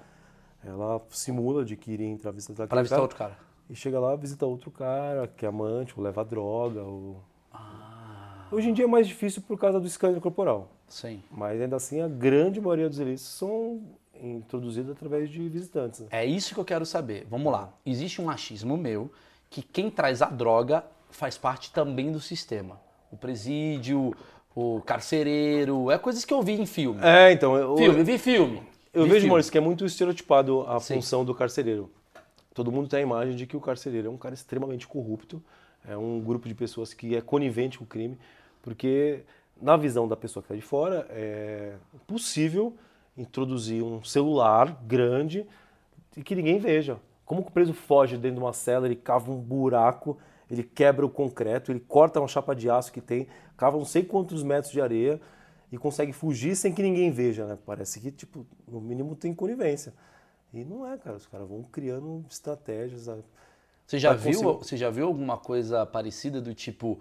Ela simula de que iria entrar visitar aquele Pra visitar cara. outro cara. E chega lá, visita outro cara, que é amante, ou leva droga, ou... Ah. Hoje em dia é mais difícil por causa do escândalo corporal. Sim. Mas ainda assim, a grande maioria dos ilícitos são introduzidos através de visitantes. né? É isso que eu quero saber. Vamos lá. Existe um achismo meu que quem traz a droga faz parte também do sistema. O presídio, o carcereiro, é coisas que eu vi em filme. É, então, eu, Filme, vi filme. eu Vi vejo, filme. Maurício, que é muito estereotipado a Sim. função do carcereiro. Todo mundo tem a imagem de que o carcereiro é um cara extremamente corrupto, é um grupo de pessoas que é conivente com o crime, porque na visão da pessoa que está de fora é possível introduzir um celular grande e que ninguém veja. Como que o preso foge dentro de uma cela, ele cava um buraco, ele quebra o concreto, ele corta uma chapa de aço que tem, cava não sei quantos metros de areia e consegue fugir sem que ninguém veja, né? Parece que, tipo, no mínimo tem conivência. E não é, cara. Os caras vão criando estratégias. Você já, viu, conseguir- você já viu alguma coisa parecida do tipo,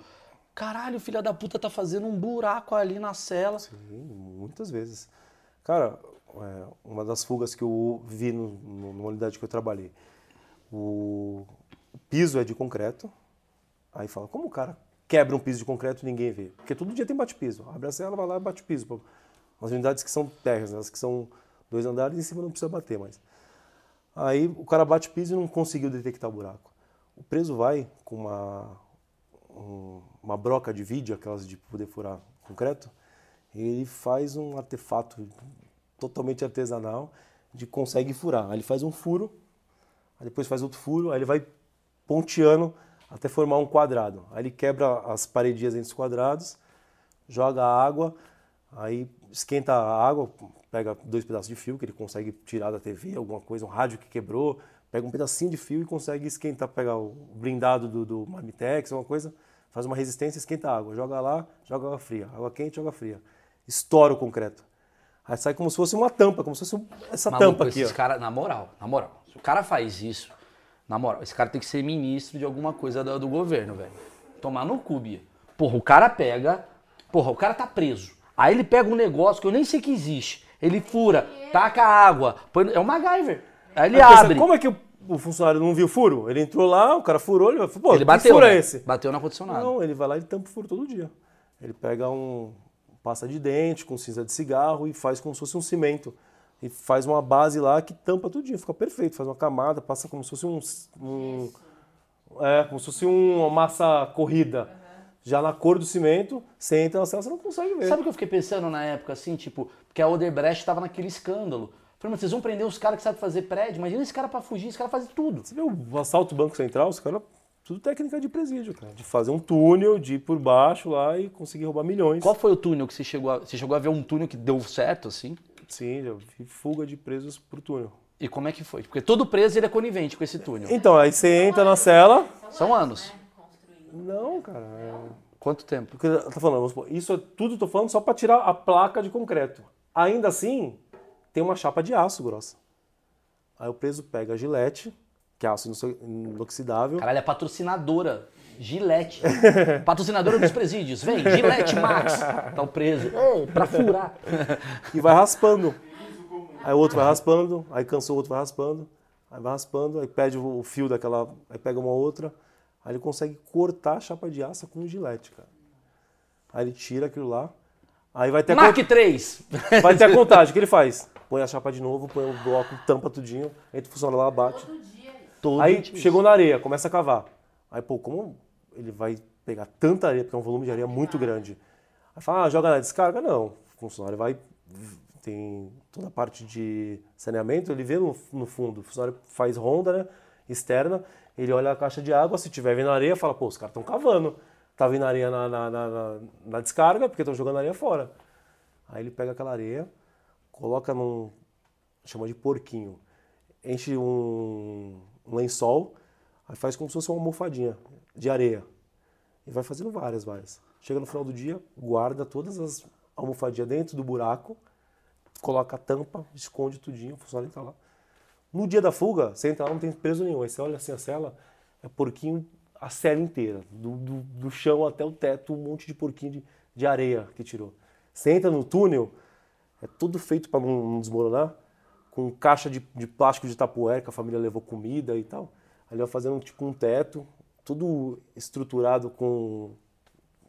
caralho, filha da puta tá fazendo um buraco ali na cela? Sim, muitas vezes. Cara, é, uma das fugas que eu vi no, no, numa unidade que eu trabalhei, o piso é de concreto. Aí fala, como o cara quebra um piso de concreto e ninguém vê? Porque todo dia tem bate-piso. Abre a cela, vai lá e bate piso. As unidades que são terras, né? as que são dois andares, em cima não precisa bater mais. Aí o cara bate piso e não conseguiu detectar o buraco. O preso vai com uma, um- uma broca de vídeo, aquelas de poder furar concreto, ele faz um artefato totalmente artesanal de consegue furar. Aí ele faz um furo, depois faz outro furo, aí ele vai ponteando até formar um quadrado. Aí ele quebra as paredinhas entre os quadrados, joga a água, aí esquenta a água, pega dois pedaços de fio que ele consegue tirar da TV, alguma coisa, um rádio que quebrou, pega um pedacinho de fio e consegue esquentar, pegar o blindado do, do Marmitex, alguma coisa, faz uma resistência, esquenta a água, joga lá, joga água fria, água quente, água fria. Estoura o concreto. Aí sai como se fosse uma tampa, como se fosse essa Maluco, tampa aqui, esses ó. cara, na moral, na moral, se o cara faz isso, na moral, esse cara tem que ser ministro de alguma coisa do, do governo, velho. tomar no cu, Bia. Porra, o cara pega. Porra, o cara tá preso. Aí ele pega um negócio que eu nem sei que existe. Ele fura, taca água. põe- É o MacGyver. Aí ele pensa, abre. Como é que o, o funcionário não viu o furo? Ele entrou lá, o cara furou, ele falou, pô, Ele que bateu. furo né? é esse? Bateu no ar-condicionado. Não, ele vai lá e tampa o furo todo dia. Ele pega um pasta de dente com cinza de cigarro e faz como se fosse um cimento. E faz uma base lá que tampa tudinho, fica perfeito. Faz uma camada, passa como se fosse um. um- é, como se fosse uma massa corrida. Já na cor do cimento, você entra na cela, você não consegue ver. Sabe o que eu fiquei pensando na época, assim, tipo, porque a Odebrecht tava naquele escândalo. Falei, mas vocês vão prender os caras que sabem fazer prédio? Imagina esse cara pra fugir, esse cara faz tudo. Você vê o assalto Banco Central, os caras. Tudo técnica de presídio, cara. De fazer um túnel, de ir por baixo lá e conseguir roubar milhões. Qual foi o túnel que você chegou a... Você chegou a ver um túnel que deu certo, assim? Sim, já vi fuga de presos por túnel. E como é que foi? Porque todo preso ele é conivente com esse túnel. Então, aí você entra na cela. São anos. Não, cara. é- Quanto tempo? Porque tá falando, supor, isso é tudo tô falando só para tirar a placa de concreto. Ainda assim, tem uma chapa de aço grossa. Aí o preso pega a gilete, que é aço inox- inoxidável, Caralho, é patrocinadora. Gillette. patrocinadora dos presídios. Vem, Gillette Max. Tá o preso. Ei, pra furar. e vai raspando. Aí o outro vai raspando, aí cansou o outro vai raspando, aí vai raspando, aí perde o fio daquela, aí pega uma outra, aí ele consegue cortar a chapa de aço com um gilete, cara. Aí ele tira aquilo lá, aí vai ter Mark 3. Vai ter a contagem. O que ele faz? Põe a chapa de novo, põe o bloco, tampa tudinho, entra, funciona lá, bate. Todo dia. Todo Aí dia. chegou na areia, começa a cavar. Aí, pô, como ele vai pegar tanta areia, porque é um volume de areia muito grande. Aí fala, ah, joga na descarga? Não. O funcionário vai. Tem toda a parte de saneamento, ele vê no, no fundo. O funcionário faz ronda, né? Externa, ele olha a caixa de água, se tiver vindo areia, fala, pô, os caras estão cavando. Tá vindo areia na, na, na, na- descarga, porque estão jogando areia fora. Aí ele pega aquela areia, coloca num. chama de porquinho. Enche um, um lençol, aí faz como se fosse uma almofadinha de areia. E vai fazendo várias, várias. Chega no final do dia, guarda todas as almofadinhas dentro do buraco, coloca a tampa, esconde tudinho, o funcionário entra lá. No dia da fuga, você entra lá, não tem preso nenhum. Aí você olha assim a cela, é porquinho a cela inteira. Do, do, do chão até o teto, um monte de porquinho de, de areia que tirou. Você entra no túnel, é tudo feito para não, não desmoronar, com caixa de, de plástico de tapoé, que a família levou comida e tal. Ali vai fazendo tipo um teto, tudo estruturado com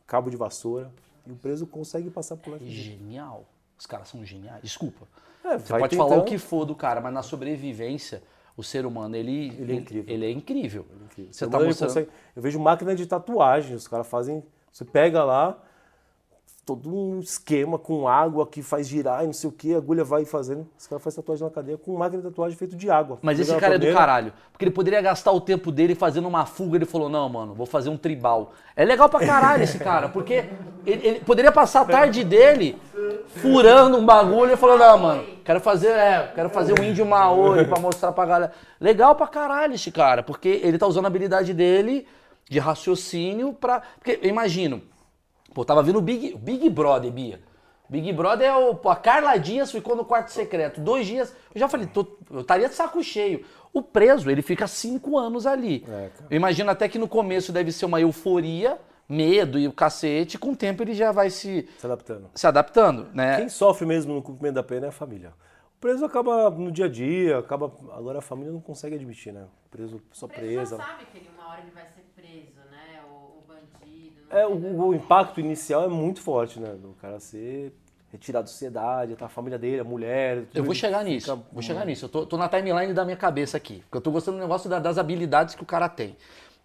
cabo de vassoura. E o preso consegue passar por lá. Genial. Os caras são geniais. Desculpa. É, Você pode tentando. falar o que for do cara, mas na sobrevivência, o ser humano, ele, Ele é incrível. Ele é incrível. Incrível. Você tá ele mostrando... consegue- Eu vejo máquina de tatuagem, os caras fazem. Você pega lá, todo um esquema com água que faz girar e não sei o que, a agulha vai fazendo. Os caras fazem tatuagem na cadeia com máquina de tatuagem feito de água. Mas esse cara é do caralho. Porque ele poderia gastar o tempo dele fazendo uma fuga. Ele falou: Não, mano, vou fazer um tribal. É legal pra caralho esse cara. Porque ele, ele poderia passar a tarde dele furando um bagulho e falou: Não, mano, quero fazer, é, quero fazer um índio maori pra mostrar pra galera. Legal pra caralho esse cara. Porque ele tá usando a habilidade dele de raciocínio pra. Porque eu imagino. Pô, tava vendo o Big, Big Brother, Bia. Big Brother é o. Pô, a Carla Dias ficou no quarto secreto. Dois dias. Eu já falei, tô- eu estaria de saco cheio. O preso, ele fica cinco anos ali. É, eu imagino até que no começo deve ser uma euforia, medo e o cacete. Com o tempo ele já vai se, Se adaptando. se adaptando, né? Quem sofre mesmo no cumprimento da pena é a família. O preso acaba no dia a dia, acaba. Agora a família não consegue admitir, né? O preso só presa. já sabe que ele, uma hora ele vai ser preso, né? O, o bandido. não É, o, o impacto inicial é muito forte, né? Do cara ser retirado da sociedade, tá a família dele, a mulher. Eu vou chegar fica- nisso, vou chegar nisso. Eu tô, tô na timeline da minha cabeça aqui, porque eu tô gostando do negócio da- das habilidades que o cara tem.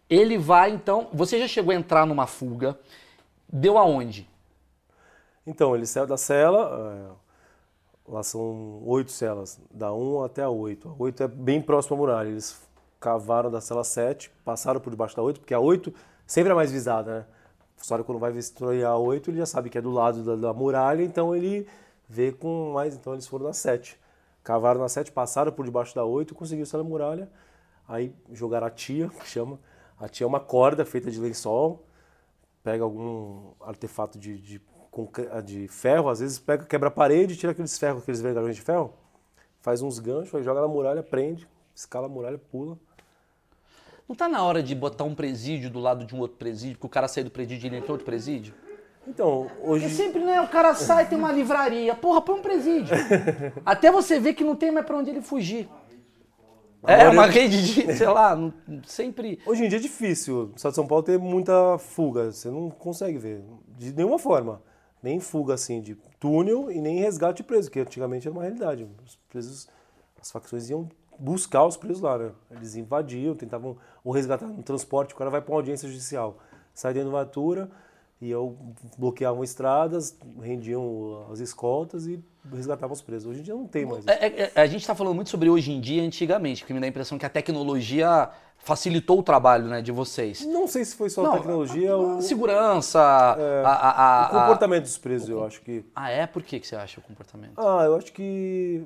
Ele vai, então. Você já chegou a entrar numa fuga, deu aonde? Então, ele saiu da cela, é, lá são oito celas, da 1 até a 8. A 8 é bem próximo à muralha. Eles cavaram da cela 7, passaram por debaixo da 8, porque a 8 sempre é mais visada, né? Funcionário quando vai vistoriar a 8, ele já sabe que é do lado da, da muralha, então ele vê com mais, então eles foram na 7. Cavaram na 7, passaram por debaixo da 8, conseguiram sair da muralha, aí jogaram a tia, que chama. A tia é uma corda feita de lençol, pega algum artefato de, de, concre- de ferro, às vezes pega, quebra a parede, tira aqueles ferros, aqueles vergalhões de ferro, faz uns ganchos, aí joga na muralha, prende, escala a muralha, pula. Não tá na hora de botar um presídio do lado de um outro presídio, porque o cara sair do presídio e ele entra em outro presídio? Então, hoje. Porque sempre, né, o cara sai tem uma livraria. Porra, põe um presídio. Até você ver que não tem mais pra onde ele fugir. É, uma rede de, sei lá, sempre... Hoje em dia é difícil. No estado de São Paulo tem muita fuga. Você não consegue ver. De nenhuma forma. Nem fuga assim de túnel e nem resgate de preso, que antigamente era uma realidade. Os presos, as facções iam buscar os presos lá, né? Eles invadiam, tentavam ou resgatar no transporte, o cara vai para uma audiência judicial. Sai dentro de uma viatura e eu bloqueavam estradas, rendiam as escoltas e resgatavam os presos. Hoje em dia não tem mais. isso. É, é, é, a gente tá falando muito sobre hoje em dia antigamente, porque me dá a impressão que a tecnologia facilitou o trabalho né, de vocês. Não sei se foi só Não, a tecnologia ou A segurança, a, a- a- o comportamento dos presos, eu acho que. Ah, é? Por que, que você acha o comportamento? Ah, eu acho que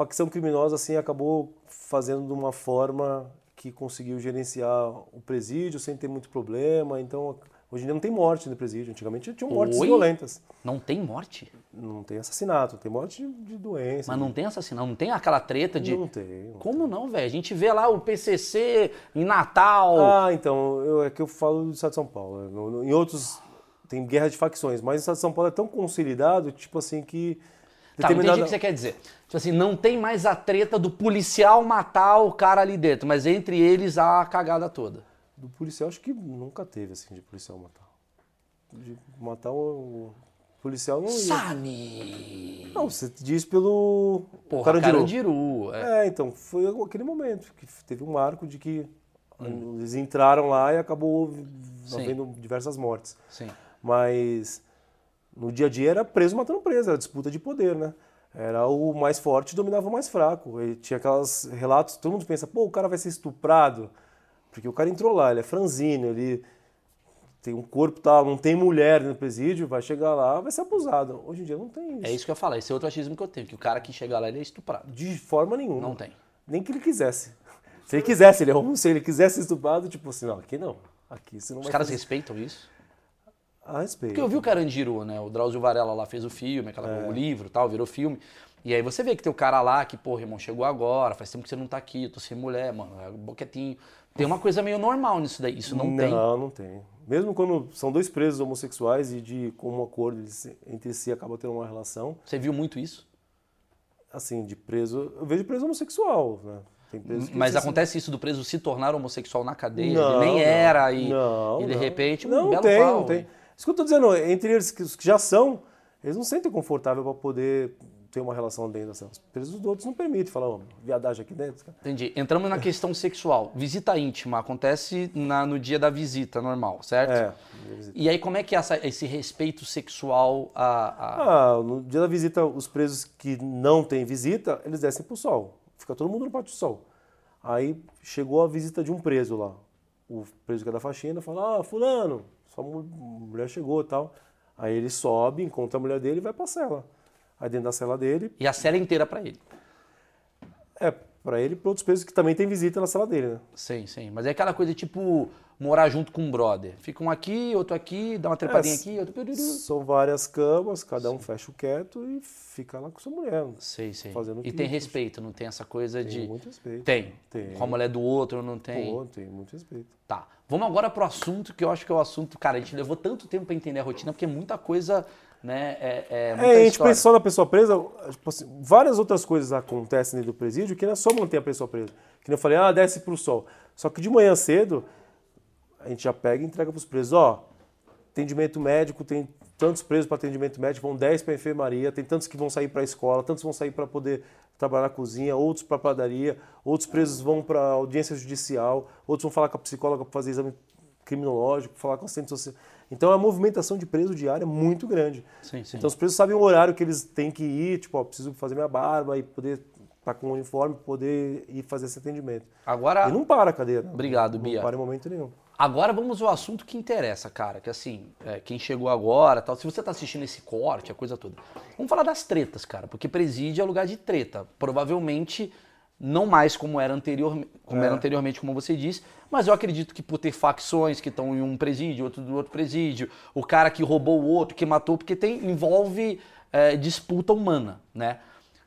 facção criminosa assim acabou fazendo de uma forma que conseguiu gerenciar o presídio sem ter muito problema. Então, hoje em dia não tem morte no presídio. Antigamente tinham mortes Oi? violentas. Não tem morte? Não tem assassinato, tem morte de, doença. Mas não tem assassinato, não tem aquela treta de... Não tem. não Como não, velho? A gente vê lá o PCC em Natal. Ah, então, eu, é que eu falo do estado de São Paulo. No- no- em outros tem guerra de facções, mas o estado de São Paulo é tão consolidado, tipo assim, que. Tá, não entendi o que você quer dizer. Tipo assim, não tem mais a treta do policial matar o cara ali dentro, mas entre eles há a cagada toda. Do policial, acho que nunca teve, assim, de policial matar. De matar o policial não ia. Sami! Não, você diz pelo Porra, Carandiru. Carandiru. É. É, então, foi aquele momento que teve um marco de que eles entraram lá e acabou Hum. Sim. havendo diversas mortes. Sim. Mas no dia a dia era preso matando preso, era disputa de poder, né? Era o mais forte dominava o mais fraco. E tinha aquelas relatos, todo mundo pensa, pô, o cara vai ser estuprado, porque o cara entrou lá, ele é franzino, ele tem um corpo tal, não tem mulher no presídio, vai chegar lá, vai ser abusado. Hoje em dia não tem isso. É isso que eu falo, esse é outro achismo que eu tenho, que o cara que chega lá ele é estuprado. De forma nenhuma. Não tem. Nem que ele quisesse. Se ele quisesse, ele é um, se ele quisesse ser estuprado, tipo assim, não, aqui não. Aqui você não Os caras fazer. respeitam isso? A respeito. Porque eu vi o Carandiru, né? O Drauzio Varela lá fez o filme, aquela, É. o livro e tal, virou filme. E aí você vê que tem o cara lá que, pô, irmão, chegou agora, faz tempo que você não tá aqui, tô sem mulher, mano, é boquetinho. Tem uma coisa meio normal nisso daí. Isso não, tem. Não, não tem. Mesmo quando são dois presos homossexuais e de comum acordo eles entre si acabam tendo uma relação, Você viu muito isso? assim, de preso. Eu vejo preso homossexual, né? Mas assim, acontece isso do preso se tornar homossexual na cadeia? Não, ele nem não. era e, Não, e de não. repente, um não belo tem, pau. não tem. Isso que eu tô dizendo, entre eles que os que já são, eles não se sentem confortável para poder ter uma relação dentro cela. Os presos dos outros não permitem falar, ó, viadagem aqui dentro. cara. Entendi. Entramos na questão sexual. Visita íntima acontece na- no dia da visita normal, certo? É. E aí, como é que é essa- esse respeito sexual a. a- Ah, no dia da visita, os presos que não têm visita, eles descem pro sol. Fica todo mundo no pátio do sol. Aí chegou a visita de um preso lá. O preso que é da faxina fala, ah, fulano, sua mu- mulher chegou e tal. Aí ele sobe, encontra a mulher dele e vai pra cela. Aí dentro da cela dele, E a cela inteira pra ele. é pra ele e pra outros presos que também tem visita na cela dele, né? Sim, sim. Mas é aquela coisa tipo morar junto com um brother. Fica um aqui, outro aqui, dá uma trepadinha É, aqui, outro. São várias camas, cada um fecha o quieto e fica lá com sua mulher. Sei, sei. Fazendo o E tem respeito, não tem essa coisa Tem de. muito respeito. Tem. Tem. Com a mulher do outro, não tem. Pô, tem muito respeito. Tá. Vamos agora pro assunto que eu acho que é o assunto. Cara, a gente levou tanto tempo pra entender a rotina, porque é muita coisa, né? É, é muita É, a gente história. pensa só na pessoa presa, tipo assim, várias outras coisas acontecem dentro do presídio que não é só manter a pessoa presa. Que eu falei, ah, desce pro sol. Só que de manhã cedo, a gente já pega e entrega pros presos, ó, atendimento médico, tem tantos presos para atendimento médico, vão 10 para enfermaria, tem tantos que vão sair para a escola, tantos vão sair para poder trabalhar na cozinha, outros para padaria, outros presos vão para audiência judicial, outros vão falar com a psicóloga para fazer exame criminológico, falar com a assistente social. Então a movimentação de preso diária é muito grande. Sim, sim. Então os presos sabem o horário que eles têm que ir, tipo, ó, preciso fazer minha barba e poder estar com o uniforme, poder ir fazer esse atendimento. Agora, E não para a cadeira. Obrigado, não Bia. para em momento nenhum. agora vamos ao assunto que interessa, cara. Que assim, é, quem chegou agora, tal. Se você tá assistindo esse corte, a coisa toda. Vamos falar das tretas, cara. Porque presídio é lugar de treta. Provavelmente não mais como era, anterior, como É. era anteriormente, como você disse, mas eu acredito que por ter facções que estão em um presídio, outro do outro presídio, o cara que roubou o outro, que matou, porque tem envolve é, disputa humana, né?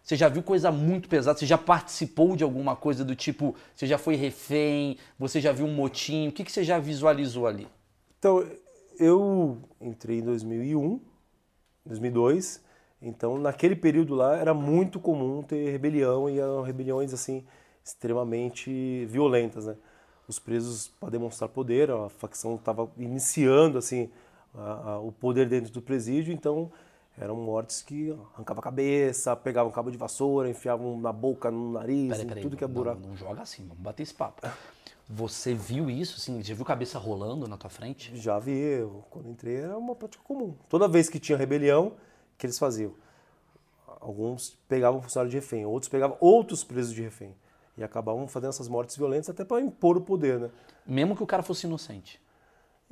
Você já viu coisa muito pesada? Você já participou de alguma coisa do tipo, você já foi refém, você já viu um motim? O que, que você já visualizou ali? Então, eu entrei em 2001, 2002, então naquele período lá era muito comum ter rebelião e eram rebeliões assim extremamente violentas, né? Os presos para demonstrar poder, a facção estava iniciando assim a, a, o poder dentro do presídio, então eram mortes que arrancavam a cabeça, pegavam cabo de vassoura, enfiavam na boca, no nariz, Peraí, peraí, tudo que é não, buraco. Não, joga assim, vamos bater esse papo. Você viu isso, assim? Já viu cabeça rolando na tua frente? Já vi, eu, quando entrei era uma prática comum. Toda vez que tinha rebelião, que eles faziam? Alguns pegavam funcionário de refém, outros pegavam outros presos de refém. E acabavam fazendo essas mortes violentas até para impor o poder, né? Mesmo que o cara fosse inocente.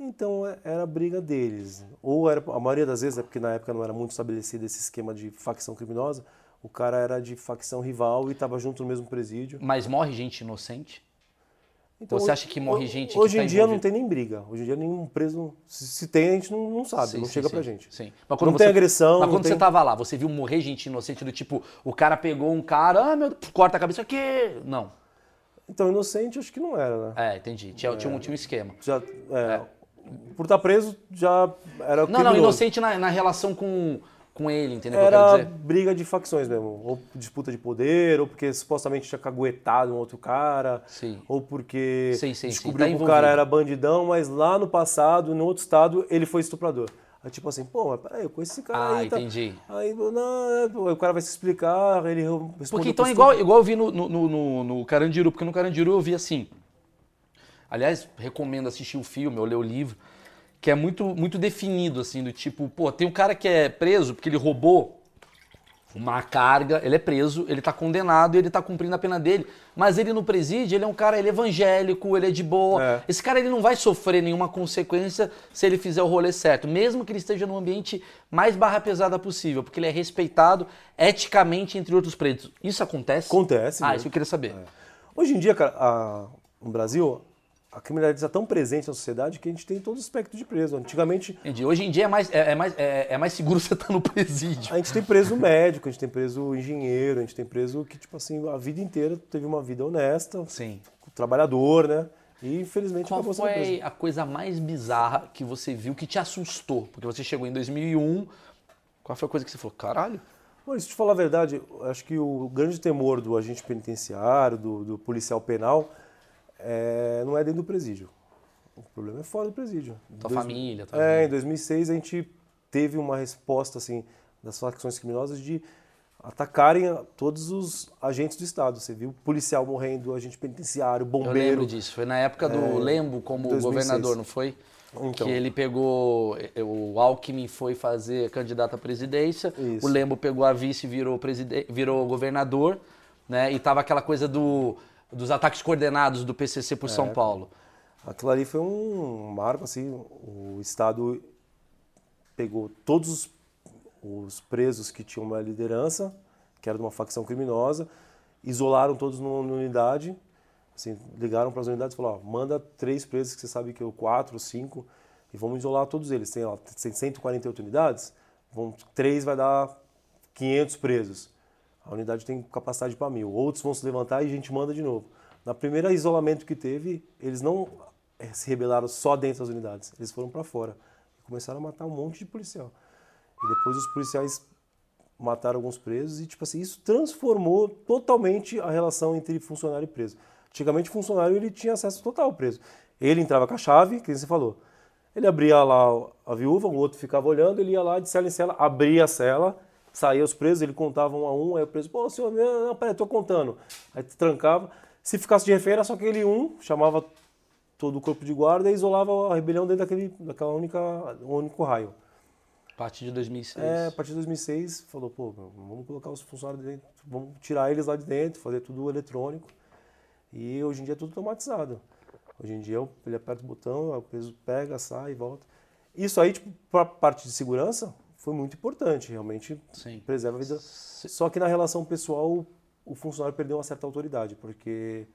Então é- era a briga deles. Ou era, a maioria das vezes, é porque na época não era muito estabelecido esse esquema de facção criminosa, o cara era de facção rival e estava junto no mesmo presídio. Mas morre gente inocente? Então, Você hoje- acha que morre gente que Hoje tá em dia não tem nem briga. Hoje em dia nenhum preso. Se, se tem, a gente não, não sabe, Sim, não sim, chega sim, pra gente. Sim. Mas Não tem agressão, Mas não quando você tem- tava lá, você viu morrer gente inocente do tipo, o cara pegou um cara, ah, meu, Deus, corta a cabeça aqui. Não. Então, inocente acho que não era, né? É, entendi. Tinha, tinha, um, tinha um esquema. Já, é, Por estar preso, já era Não, não, criminoso. inocente na, na relação com, com ele, entendeu Era briga de facções mesmo. Ou disputa de poder, ou porque supostamente tinha caguetado um outro cara. Sim. Ou porque Sim, sim, sim, descobriu tá que o cara era bandidão, mas lá no passado, no outro estado, ele foi estuprador. Aí tipo assim, pô, mas peraí, eu conheço esse cara Ah, aí. tá- entendi. Aí, não, é, o cara vai se explicar, ele responde Porque então é igual, igual eu vi no, no, no, no- no Carandiru, porque no Carandiru eu vi assim. Aliás, recomendo assistir o filme ou ler o livro, que é muito, muito definido, assim, do tipo, pô, tem um cara que é preso porque ele roubou uma carga, ele é preso, ele tá condenado e ele tá cumprindo a pena dele. Mas ele no presídio, ele é um cara, ele é evangélico, ele é de boa. É. Esse cara ele não vai sofrer nenhuma consequência se ele fizer o rolê certo, mesmo que ele esteja no ambiente mais barra pesada possível, porque ele é respeitado eticamente entre outros presos. Isso acontece? Acontece, Ah, mesmo. isso eu queria saber. Hoje em dia, cara, a- no Brasil, a criminalidade está tão presente na sociedade que a gente tem todo o espectro de preso. Antigamente, Entendi. Hoje em dia é mais, é, é mais, é, é mais seguro você estar no presídio. a gente tem preso médico, a gente tem preso engenheiro, a gente tem preso que, tipo assim, a vida inteira teve uma vida honesta, Sim. trabalhador, né? E infelizmente Qual acabou sendo preso. foi a coisa mais bizarra que você viu que te assustou? Porque você chegou em 2001. Qual foi a coisa que você falou? Caralho. Bom, se te falar a verdade, acho que o grande temor do agente penitenciário, do, do policial penal, é, não é dentro do presídio. O problema é fora do presídio. Tua Dois- família, tua É, vida. em 2006 a gente teve uma resposta assim das facções criminosas de atacarem todos os agentes do Estado. Você viu policial morrendo, agente penitenciário, Eu bombeiro. lembro disso. Foi na época do Lembo como 2006. governador, não foi? Então. Que ele pegou. O Alckmin foi fazer candidato à presidência. Isso. O Lembo pegou a vice e virou, virou governador. Né? E tava aquela coisa do, dos ataques coordenados do PCC por É. São Paulo. Aquilo ali foi um marco, assim, o Estado pegou todos os, os presos que tinham uma liderança, que era de uma facção criminosa, isolaram todos numa, unidade, assim, ligaram para as unidades e falaram, ó, manda três presos que você sabe que eu, quatro, cinco, e vamos isolar todos eles. Tem, ó, tem 148 unidades, vão, três vai dar 500 presos. A unidade tem capacidade para mil. Outros vão se levantar e a gente manda de novo. Na primeira isolamento que teve, eles não eh, se rebelaram só dentro das unidades, eles foram para fora. E começaram a matar um monte de policial. E depois os policiais mataram alguns presos e, tipo assim, isso transformou totalmente a relação entre funcionário e preso. Antigamente, o funcionário ele tinha acesso total ao preso. Ele entrava com a chave, que você falou. Ele abria lá a viúva, o outro ficava olhando, ele ia lá de cela em cela, abria a cela, saía os presos, ele contava um a um, aí o preso, pô, senhor, não, não, peraí, tô contando. Aí trancava. Se ficasse de refém, era só aquele um, chamava todo o corpo de guarda e isolava a rebelião dentro daquele, daquela única, único raio. A partir de 2006. É, a partir de 2006, falou, pô, vamos colocar os funcionários dentro, vamos tirar eles lá de dentro, fazer tudo eletrônico. E hoje em dia é tudo automatizado. Hoje em dia ele aperta o botão, o peso pega, sai e volta. Isso aí, tipo, para a parte de segurança, foi muito importante, realmente Sim. preserva a vida. Só que na relação pessoal, o funcionário perdeu uma certa autoridade, porque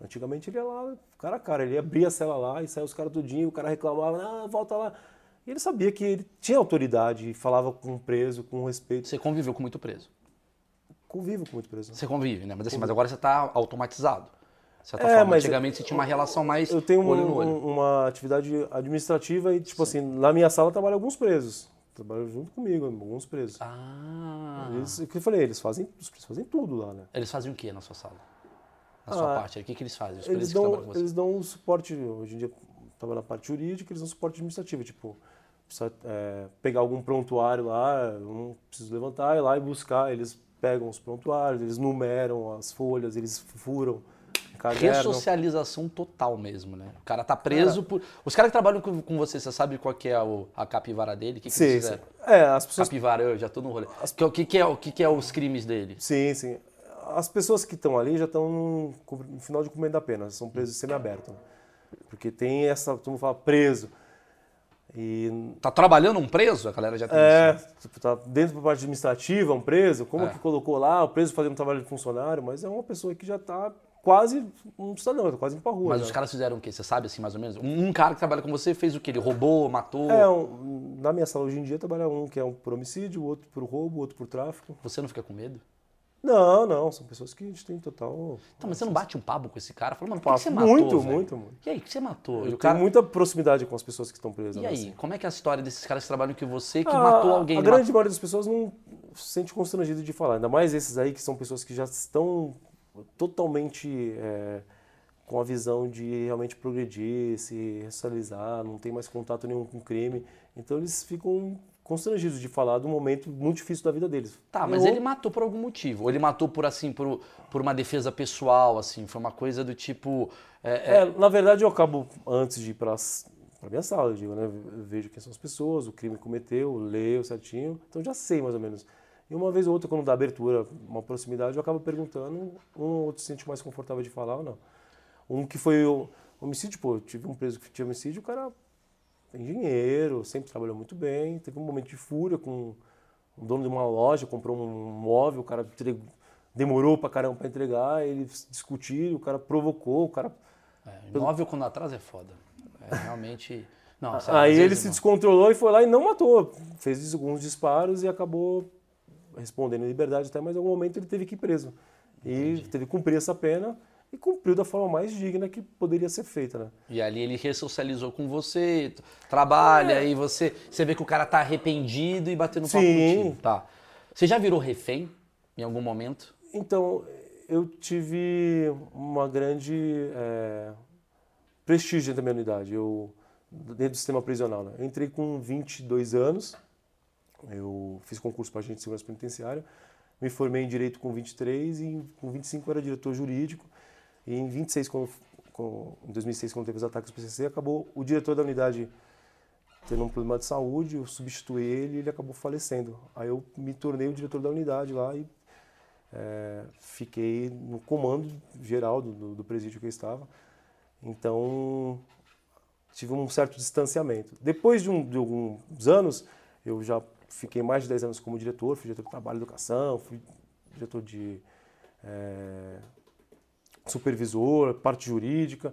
antigamente ele ia lá, cara a cara, ele abria a cela lá e saia os caras tudinho, o cara reclamava, ah, volta lá. E ele sabia que ele tinha autoridade falava com o preso, com respeito. Você conviveu com muito preso. convivo com muito preso. Você convive, né? Mas assim, mas agora você tá automatizado. De certa É, forma, mas antigamente você tinha uma relação mais Eu tenho olho um- olho. uma atividade administrativa e, tipo assim, na minha sala trabalham alguns presos. Trabalham junto comigo, alguns presos. Ah. Eles, o que eu falei, eles fazem, os presos fazem tudo lá, né? Eles fazem o que na sua sala? Na sua Ah, parte? O que, que eles fazem? Os Eles dão, eles dão um suporte, hoje em dia, trabalha na parte jurídica, eles dão suporte administrativo, tipo, precisa é, pegar algum prontuário lá, não preciso levantar, ir lá e buscar, eles pegam os prontuários, eles numeram as folhas, eles furam, encadernam. Ressocialização total mesmo, né? O cara tá preso por. Os caras que trabalham com, com você, você sabe qual que é o- a capivara dele? O que, que Sim, eles sim. fizeram? É, as pessoas Capivara, eu já tô no rolê. Que- O que, que é, o que, que é os crimes dele? Sim, sim. As pessoas que estão ali já estão no, no final de cumprimento da pena, são presos semi-aberto. né? Porque tem essa, todo mundo fala preso. E Tá trabalhando um preso? A galera já tem é, isso. tipo, tá dentro da parte administrativa, um preso, como É. que colocou lá, o preso fazendo trabalho de funcionário, mas é uma pessoa que já está quase um cidadão, quase indo pra rua. Mas os caras fizeram o quê? Você sabe assim, mais ou menos? Um, um cara que trabalha com você fez o quê? Ele roubou, matou? É, um- na minha sala hoje em dia trabalha um que é um por homicídio, outro por roubo, outro por tráfico. Você não fica com medo? Não, não, são pessoas que a gente tem total. Então, mas você não bate um papo com esse cara? Fala, mano, por que, você Muito, matou? muito, velho? muito, muito. E aí, o que você matou? Eu E o tenho cara... muita proximidade com as pessoas que estão presas. E né, aí, assim. como é que é a história desses caras que trabalham com você que Ah, matou alguém? A grande maioria das pessoas não se sente constrangido de falar. Ainda mais esses aí que são pessoas que já estão totalmente é, com a visão de realmente progredir, se ressocializar, não tem mais contato nenhum com crime. Então eles ficam constrangidos de falar de um momento muito difícil da vida deles. Tá, mas Eu- ele matou por algum motivo. Ou ele matou por assim, por, por uma defesa pessoal, assim. Foi uma coisa do tipo. é, é, É, na verdade, eu acabo, antes de ir para a minha sala, eu digo, né? eu Vejo quem são as pessoas, o crime que cometeu, leio certinho, então já sei mais ou menos. E uma vez ou outra, quando dá abertura, uma proximidade, eu acabo perguntando, um ou outro se sente mais confortável de falar ou não. Um que foi o homicídio, pô, eu tive um preso que tinha homicídio, o cara tem dinheiro, sempre trabalhou muito bem, teve um momento de fúria com o dono de uma loja, comprou um móvel, o cara entregou- demorou pra caramba pra entregar, eles discutiram, o cara provocou, o cara é, imóvel quando atrás é foda. É realmente. Não, Aí ele se descontrolou e foi lá e não matou. Fez alguns disparos e acabou respondendo em liberdade até, mas em algum momento ele teve que ir preso. E teve que cumprir essa pena e cumpriu da forma mais digna que poderia ser feita, né? E ali ele ressocializou com você, trabalha, e você, você vê que o cara tá arrependido e batendo papo Sim. contigo. Tá. Você já virou refém em algum momento? Então, eu tive uma grande é, prestígio dentro da minha unidade, eu, dentro do sistema prisional. Né? Eu entrei com 22 anos, eu fiz concurso para agente de segurança penitenciária, me formei em Direito com 23 e com 25 eu era diretor jurídico. E em 26, quando, com- em 2006, quando teve os ataques do PCC, acabou o diretor da unidade tendo um problema de saúde, eu substituí ele e ele acabou falecendo. Aí eu me tornei o diretor da unidade lá e é, fiquei no comando geral do, do, do presídio que eu estava. Então, tive um certo distanciamento. Depois de, um- de alguns anos, eu já fiquei mais de 10 anos como diretor, fui diretor de trabalho e educação, fui diretor de é, supervisor, parte jurídica.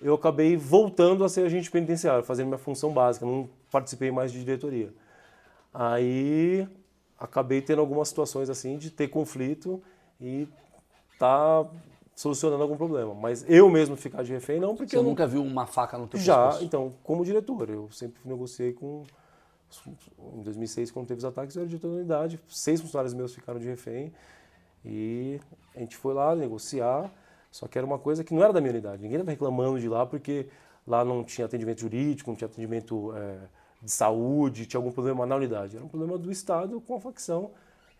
Eu acabei voltando a ser agente penitenciário, fazendo minha função básica, não participei mais de diretoria. Aí acabei tendo algumas situações assim de ter conflito e tá solucionando algum problema. Mas eu mesmo ficar de refém não, porque Você eu não nunca viu uma faca no teu já, pescoço? então, como diretor, eu sempre negociei com. Em 2006, quando teve os ataques, eu era diretor da unidade. Seis funcionários meus ficaram de refém. E a gente foi lá negociar. Só que era uma coisa que não era da minha unidade. Ninguém estava reclamando de lá porque lá não tinha atendimento jurídico, não tinha atendimento eh, de saúde, tinha algum problema na unidade. Era um problema do Estado com a facção.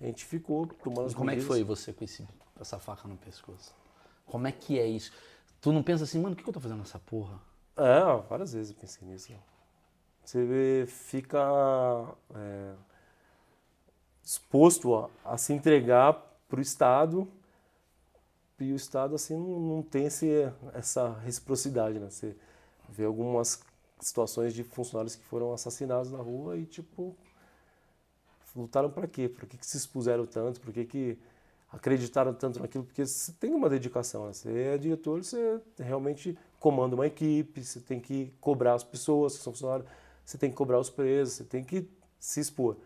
A gente ficou tomando as E como é que medidas. foi você com esse, essa faca no pescoço? Como é que é isso? Tu não pensa assim, mano, o que que eu tô fazendo nessa porra? É, várias vezes eu pensei nisso. Você fica é, exposto a, a se entregar para o Estado e o Estado assim não, não tem esse, essa reciprocidade, né? Você vê algumas situações de funcionários que foram assassinados na rua e tipo lutaram para quê? Por que, que se expuseram tanto? Por que, que acreditaram tanto naquilo? Porque você tem uma dedicação, né? Você é diretor, você realmente comanda uma equipe, você tem que cobrar as pessoas que são funcionários, você tem que cobrar os presos, você tem que se expor.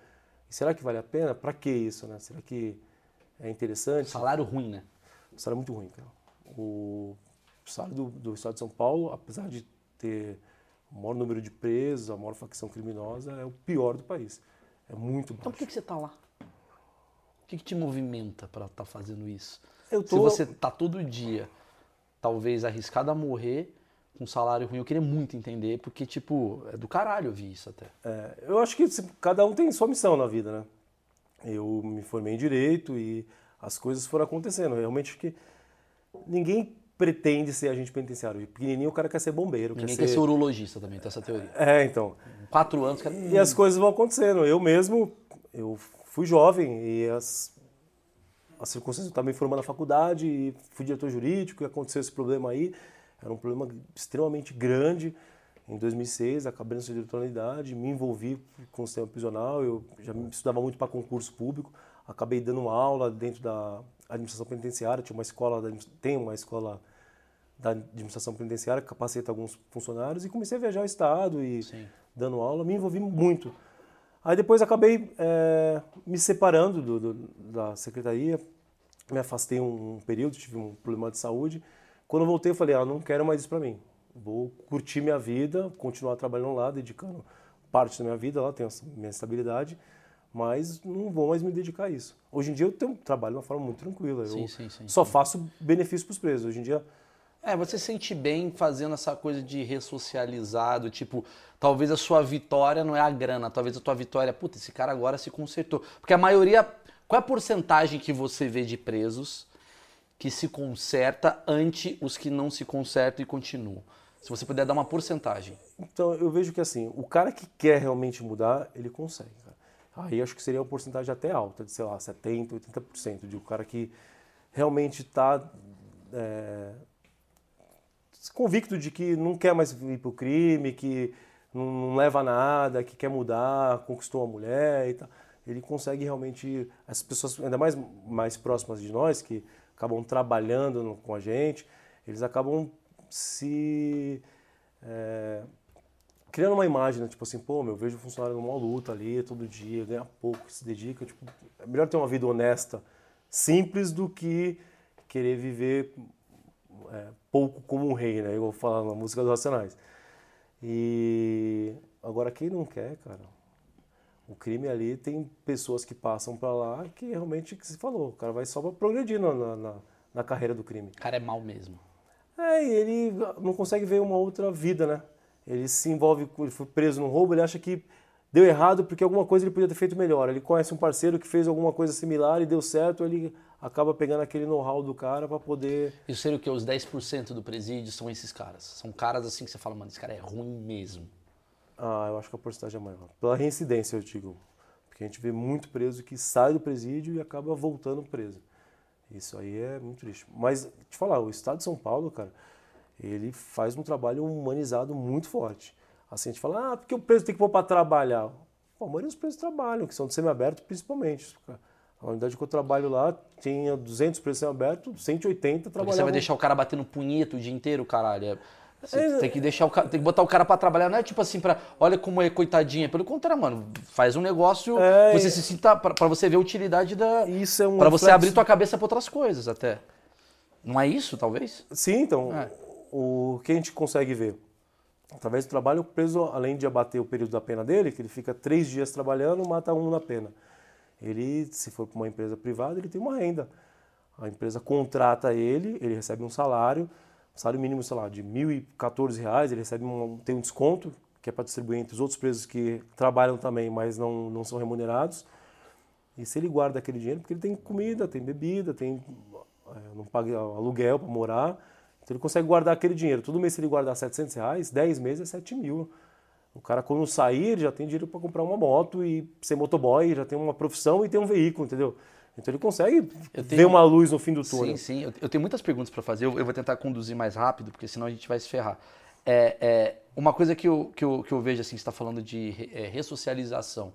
E será que vale a pena? Para que isso, né? Será que é interessante. Salário ruim, né? O salário é muito ruim, cara. O salário do, do estado de São Paulo, apesar de ter o maior número de presos, a maior facção criminosa, é o pior do país. É muito Então por baixo. que, que você tá lá? O que, que te movimenta pra estar fazendo isso? Eu Se tô- você tá todo dia, talvez arriscado a morrer com salário ruim, eu queria muito entender, porque, tipo, é do caralho ouvir isso até. É, eu acho que se- cada um tem sua missão na vida, né? Eu me formei em direito e as coisas foram acontecendo. Realmente que ninguém pretende ser agente penitenciário. Pequenininho o cara quer ser bombeiro, Ninguém quer quer ser... ser urologista também, tem essa teoria. É, então. Quatro anos, cara. E as coisas vão acontecendo. Eu mesmo, eu fui jovem e as, as circunstâncias, eu estava me formando na faculdade e fui diretor jurídico e aconteceu esse problema aí. Era um problema extremamente grande. Em 2006, acabei da unidade, me envolvi com o sistema prisional, eu já estudava muito para concurso público, acabei dando aula dentro da administração penitenciária, tinha uma escola, da- tem uma escola da administração penitenciária que capacita alguns funcionários e comecei a viajar o estado e Sim. dando aula, me envolvi muito. Aí depois acabei eh, me separando do- do- da secretaria, me afastei um, período, tive um problema de saúde. Quando eu voltei, eu falei, ah, não quero mais isso para mim. Vou curtir minha vida, continuar trabalhando lá, dedicando parte da minha vida lá, tenho minha estabilidade, mas não vou mais me dedicar a isso. Hoje em dia eu tenho, trabalho de uma forma muito tranquila. Sim, eu sim, sim, só faço benefício para os presos. Hoje em dia É, você se sente bem fazendo essa coisa de ressocializado, tipo, talvez a sua vitória não é a grana, talvez a tua vitória é, puta, esse cara agora se consertou. Porque a maioria, qual é a porcentagem que você vê de presos que se conserta ante os que não se consertam e continuam? Se você puder dar uma porcentagem. Então, eu vejo que assim, o cara que quer realmente mudar, ele consegue. Aí acho que seria uma porcentagem até alta, de sei lá, 70%, 80%, de um cara que realmente está convicto de que não quer mais ir pro crime, que não, leva a nada, que quer mudar, conquistou uma mulher e tal. Ele consegue realmente, as pessoas ainda mais, mais próximas de nós, que acabam trabalhando no- com a gente, eles acabam se é, criando uma imagem, né? tipo assim, pô, meu, eu vejo o funcionário numa luta ali, todo dia, ganha pouco, se dedica, tipo, é melhor ter uma vida honesta, simples, do que querer viver é, pouco como um rei, né? Vou falar na música dos Racionais. E agora quem não quer, cara, o crime ali tem pessoas que passam pra lá que realmente, que se falou, o cara vai só pra progredir na, na, na- carreira do crime. O cara é mal mesmo. É, e ele não consegue ver uma outra vida, né? Ele se envolve, ele foi preso num roubo, ele acha que deu errado porque alguma coisa ele podia ter feito melhor. Ele conhece um parceiro que fez alguma coisa similar e deu certo, ele acaba pegando aquele know-how do cara pra poder. Isso seria o que? Os 10% do presídio são esses caras. São caras assim que você fala, mano, esse cara é ruim mesmo. Ah, eu acho que a porcentagem é maior. Pela reincidência, eu digo. Porque a gente vê muito preso que sai do presídio e acaba voltando preso. Isso aí é muito triste. Mas, te falar, o Estado de São Paulo, cara, ele faz um trabalho humanizado muito forte. Assim, a gente fala, ah, porque o preso tem que pôr para trabalhar. Pô, a maioria dos presos trabalham, que são de semiaberto principalmente. A unidade que eu trabalho lá tinha 200 presos semiabertos, 180 Porque trabalhavam. você vai deixar o cara batendo punheta o dia inteiro, caralho. É- Você tem que deixar o cara, tem que botar o cara pra trabalhar, não é tipo assim pra, olha como é coitadinha, pelo contrário, mano, faz um negócio, É, você se sinta pra você ver a utilidade da Isso é um Pra você abrir tua cabeça pra outras coisas até. Não é isso, talvez? Sim, então, É. o que a gente consegue ver? Através do trabalho, o preso, além de abater o período da pena dele, que ele fica três dias trabalhando, mata um na pena. Ele, se for para uma empresa privada, ele tem uma renda. A empresa contrata ele, ele recebe um salário, salário mínimo, sei lá, de 1.014 reais, ele recebe um, tem um desconto, que é para distribuir entre os outros presos que trabalham também, mas não, não são remunerados. E se ele guarda aquele dinheiro, porque ele tem comida, tem bebida, tem é, não paga aluguel para morar, então ele consegue guardar aquele dinheiro. Todo mês se ele guardar 700 reais, 10 meses é 7 mil. O cara quando sair, já tem dinheiro para comprar uma moto e ser motoboy, já tem uma profissão e tem um veículo, entendeu? Então ele consegue Eu ver tenho- uma luz no fim do túnel. Sim, sim. Eu, eu tenho muitas perguntas pra fazer. Eu, eu vou tentar conduzir mais rápido, porque senão a gente vai se ferrar. É, é, uma coisa que eu, que, eu, que eu vejo assim, você está falando de é, ressocialização.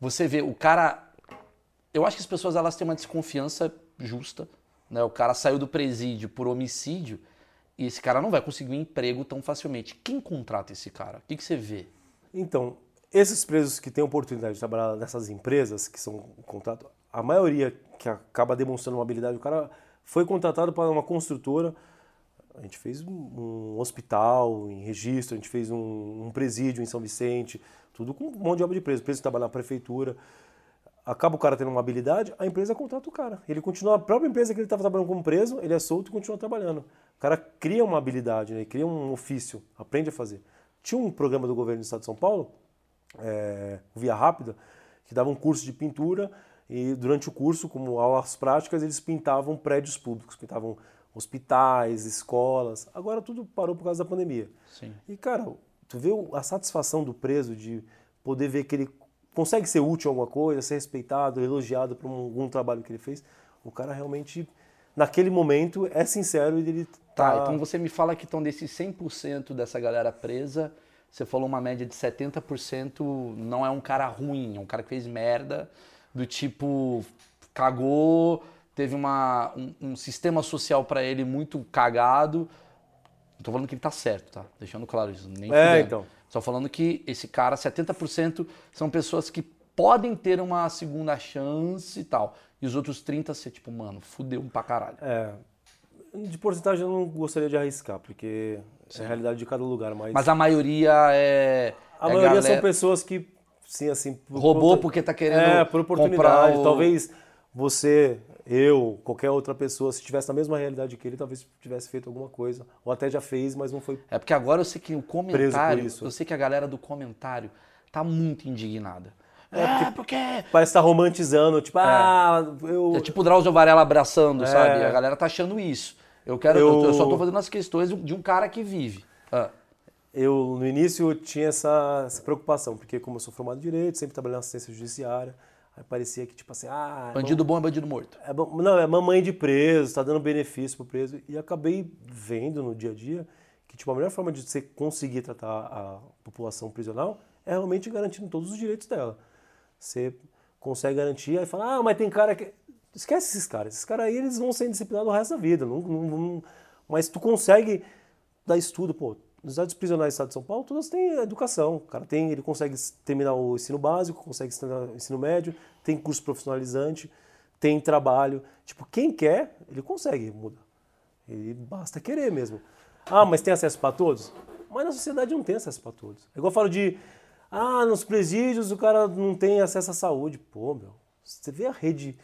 Você vê o cara. Eu acho que as pessoas elas têm uma desconfiança justa. Né? O cara saiu do presídio por homicídio e esse cara não vai conseguir um emprego tão facilmente. Quem contrata esse cara? O que, que você vê? Então, esses presos que têm oportunidade de trabalhar nessas empresas, que são contrato, a maioria que acaba demonstrando uma habilidade, o cara foi contratado para uma construtora, a gente fez um, hospital em registro, a gente fez um, um, presídio em São Vicente, tudo com um monte de obra de preso. O preso trabalha na prefeitura. Acaba o cara tendo uma habilidade, a empresa contrata o cara. Ele continua, a própria empresa que ele estava trabalhando como preso, ele é solto e continua trabalhando. O cara cria uma habilidade, né? cria um ofício, aprende a fazer. Tinha um programa do governo do estado de São Paulo, é, Via Rápida, que dava um curso de pintura e durante o curso, como aulas práticas, eles pintavam prédios públicos, pintavam hospitais, escolas. Agora tudo parou por causa da pandemia. Sim. E, cara, tu vê a satisfação do preso de poder ver que ele consegue ser útil em alguma coisa, ser respeitado, elogiado por algum trabalho que ele fez. O cara realmente, naquele momento, é sincero e ele tá... Tá, então você me fala que estão desses 100% dessa galera presa, você falou uma média de 70% não é um cara ruim, é um cara que fez merda, do tipo, cagou teve uma, um, um sistema social para ele muito cagado. Não tô falando que ele tá certo, tá? Deixando claro isso. Nem é, então. Só falando que esse cara, 70% são pessoas que podem ter uma segunda chance e tal. E os outros 30 ser tipo, mano, fudeu pra caralho. É. De porcentagem eu não gostaria de arriscar, porque sim. é a realidade de cada lugar. Mas, mas a maioria é. A é maioria galera... são pessoas que, sim, assim. Roubou por... porque tá querendo. É, por oportunidade. O... Talvez você eu, qualquer outra pessoa, se tivesse na mesma realidade que ele, talvez tivesse feito alguma coisa. Ou até já fez, mas não foi. É porque agora eu sei que o comentário. Eu sei que a galera do comentário tá muito indignada. É, porque, é, porque... Parece estar tá romantizando, tipo, é. ah, eu. É tipo o Drauzio Varela abraçando, é. sabe? A galera tá achando isso. Eu quero. Eu, eu só tô fazendo as questões de um cara que vive. Ah. Eu, no início, eu tinha essa, essa preocupação, porque como eu sou formado em Direito, sempre trabalhei na assistência judiciária. Aí parecia que, tipo assim, ah. Bandido bom é bandido morto. É não, é mamãe de preso, tá dando benefício pro preso. E acabei vendo no dia a dia que, tipo, a melhor forma de você conseguir tratar a população prisional é realmente garantindo todos os direitos dela. Você consegue garantir, aí fala, ah, mas tem cara que. Esquece esses caras. Esses caras aí, eles vão ser disciplinados o resto da vida. Não, não, não... Mas tu consegue dar estudo, pô, nas unidades prisionais do Estado de São Paulo, todas têm educação. O cara tem, ele consegue terminar o ensino básico, consegue terminar o ensino médio, tem curso profissionalizante, tem trabalho. Tipo, quem quer, ele consegue mudar. Ele basta querer mesmo. Ah, mas tem acesso para todos? Mas na sociedade não tem acesso para todos. É igual eu falo de, ah, nos presídios o cara não tem acesso à saúde. Pô, meu, você vê a rede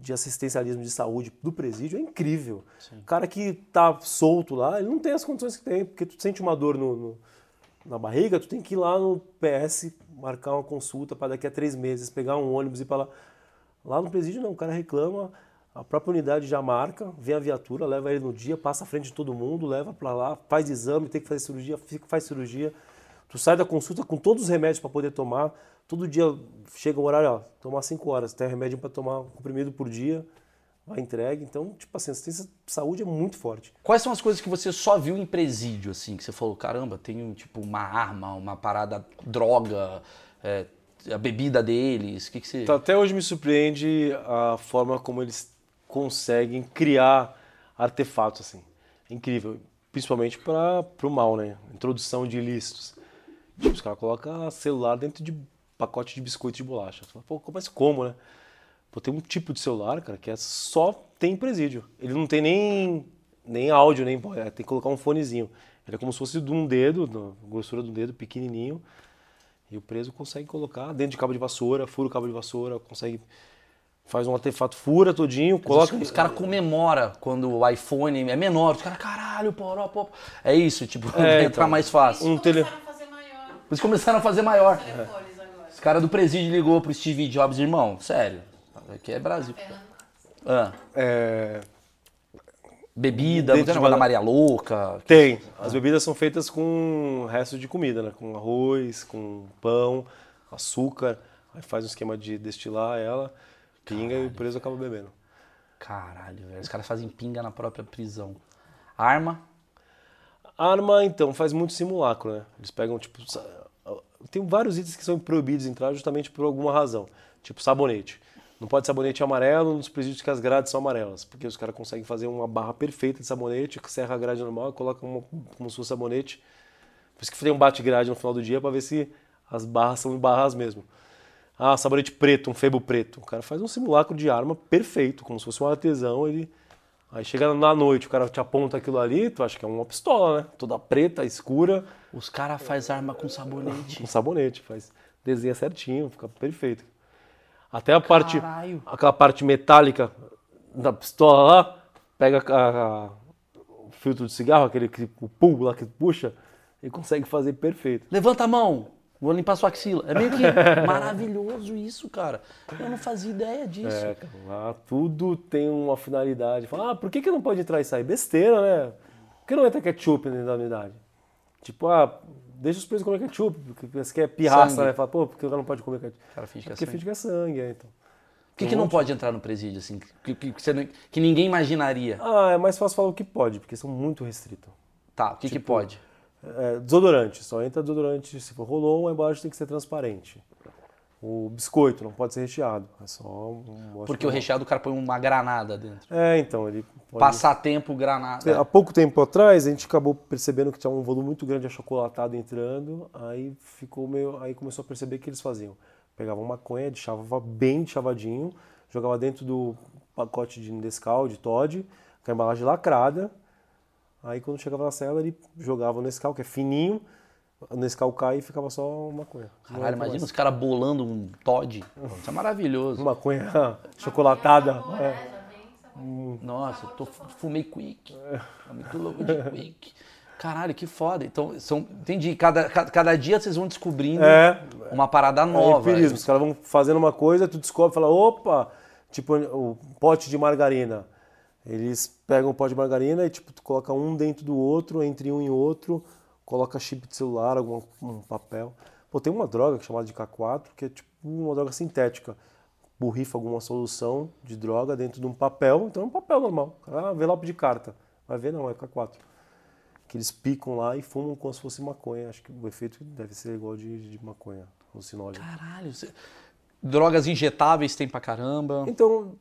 de assistencialismo de saúde do presídio é incrível. Sim. O cara que tá solto lá, ele não tem as condições que tem, porque tu sente uma dor no, no na barriga, tu tem que ir lá no PS marcar uma consulta para daqui a três meses, pegar um ônibus e para lá. Lá no presídio não, o cara reclama, a própria unidade já marca, vem a viatura, leva ele no dia, passa à frente de todo mundo, leva para lá, faz exame, tem que fazer cirurgia, fica, faz cirurgia. Tu sai da consulta com todos os remédios para poder tomar. Todo dia chega o horário, ó, tomar 5 horas, tem remédio para tomar um comprimido por dia, vai entregue. Então, tipo assim, a assistência de saúde é muito forte. Quais são as coisas que você só viu em presídio, assim, que você falou, caramba, tem tipo uma arma, uma parada, droga, é, a bebida deles, o que, que você... Então, até hoje me surpreende a forma como eles conseguem criar artefatos, assim. É incrível, principalmente para o mal, né? Introdução de ilícitos. Tipo, os caras colocam celular dentro de pacote de biscoito de bolacha. Você fala, Pô, mas como, né? Pô, tem um tipo de celular, cara, que é só tem presídio. Ele não tem nem, nem áudio, nem é, tem que colocar um fonezinho. Ele é como se fosse de um dedo, grossura do dedo, pequenininho. E o preso consegue colocar dentro de cabo de vassoura, fura o cabo de vassoura, consegue faz um artefato, fura todinho, coloca. Os, caras comemoram quando o iPhone é menor. Os caras, caralho, poró, pô. É isso, tipo, é, entrar então, mais fácil. Um tele... Eles começaram a fazer maior. É. Os caras do presídio ligou pro Steve Jobs, irmão, sério, aqui é Brasil. Ah. É... Bebida, não tem negócio da Maria Louca? Tem. As bebidas são feitas com resto de comida, né? Com arroz, com pão, açúcar. Aí faz um esquema de destilar ela, pinga Caralho, e o preso acaba bebendo. Caralho, velho. Os caras fazem pinga na própria prisão. Arma? Arma, então, faz muito simulacro, né? Eles pegam, tipo, tem vários itens que são proibidos de entrar justamente por alguma razão. Tipo sabonete. Não pode sabonete amarelo nos presídios que as grades são amarelas, porque os caras conseguem fazer uma barra perfeita de sabonete, que serra a grade normal e coloca como se fosse sabonete. Por isso que tem um bate-grade no final do dia para ver se as barras são barras mesmo. Ah, sabonete preto, um febo preto. O cara faz um simulacro de arma perfeito, como se fosse um artesão, ele... Aí chega na noite, o cara te aponta aquilo ali, tu acha que é uma pistola, né? Toda preta, escura, Os caras fazem arma com sabonete. um sabonete, faz desenha certinho, fica perfeito. Até a parte, Caralho. aquela parte metálica da pistola lá, pega a- a- o filtro de cigarro, aquele que, o pulgo lá que puxa, e consegue fazer perfeito. Levanta a mão. Vou limpar sua axila. É meio que maravilhoso isso, cara. Eu não fazia ideia disso. É, lá tudo tem uma finalidade. Fala, ah, por que, que não pode entrar isso aí? Besteira, né? Por que não entra ketchup dentro da unidade? Tipo, ah, deixa os presos comer ketchup, porque você quer pirraça, Sangue. né? Fala, pô, por que o cara não pode comer ketchup? O cara finge que é Porque sangue. finge que é sangue, é, então. O que, que não pode entrar no presídio, assim? Que, que, que não- que ninguém imaginaria. Ah, é mais fácil falar o que pode, porque são muito restritos. Tá, o que, que Tipo, pode? É, desodorante, só entra desodorante se for rolon, a embalagem tem que ser transparente. O biscoito não pode ser recheado, é só um... Porque o recheado o cara põe uma granada dentro. É, então, ele pode... Passatempo, granada. Há pouco tempo atrás, a gente acabou percebendo que tinha um volume muito grande de achocolatado entrando, aí ficou meio, aí começou a perceber o que eles faziam. Pegavam maconha, deixava bem chavadinho, jogava dentro do pacote de Nescau, de Todd, com a embalagem lacrada. Aí quando chegava na cela, ele jogava o Nescau, que é fininho, o Nescau cai e ficava só maconha. Não Caralho, entra imagina mais. os caras bolando um Todd. Isso é maravilhoso. Maconha chocolatada. É. Nossa, eu tô, fumei quick. Tô muito louco de quick. Caralho, que foda. Então, são, entendi. Cada, cada, cada dia vocês vão descobrindo É, uma parada É nova. empirismo. Os caras vão fazendo uma coisa, tu descobre e fala, opa, tipo o pote de margarina. Eles pegam o pote de margarina e tipo, tu coloca um dentro do outro, entre um e outro, coloca chip de celular, algum um papel. Pô, tem uma droga é chamada de K4, que é tipo uma droga sintética. Borrifa alguma solução de droga dentro de um papel, então é um papel normal. Ah, envelope de carta. Vai ver, não, é K4. Que eles picam lá e fumam como se fosse maconha. Acho que o efeito deve ser igual de, de maconha, alucinógeno. Caralho. você- Drogas injetáveis tem pra caramba. Então,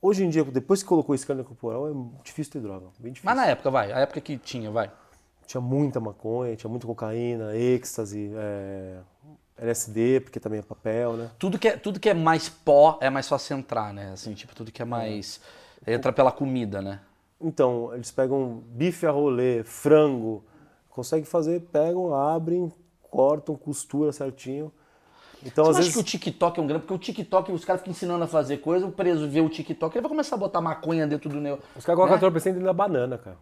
hoje em dia, depois que colocou escândalo corporal, é difícil ter droga. Bem difícil. Mas na época, vai. A época que tinha, vai. Tinha muita maconha, tinha muita cocaína, êxtase, é, LSD, porque também é papel, né? Tudo que, é, tudo que é mais pó é mais fácil entrar, né? Assim, tipo, tudo que é mais. Entra pela comida, né? Então, eles pegam bife a rolê, frango, conseguem fazer, pegam, abrem, cortam, costura certinho. Então, Você às vezes. que o TikTok é um grande. Porque o TikTok, os caras ficam ensinando a fazer coisa, o preso vê o TikTok, ele vai começar a botar maconha dentro do neo. Os caras colocam né? entorpecente dentro da banana, cara.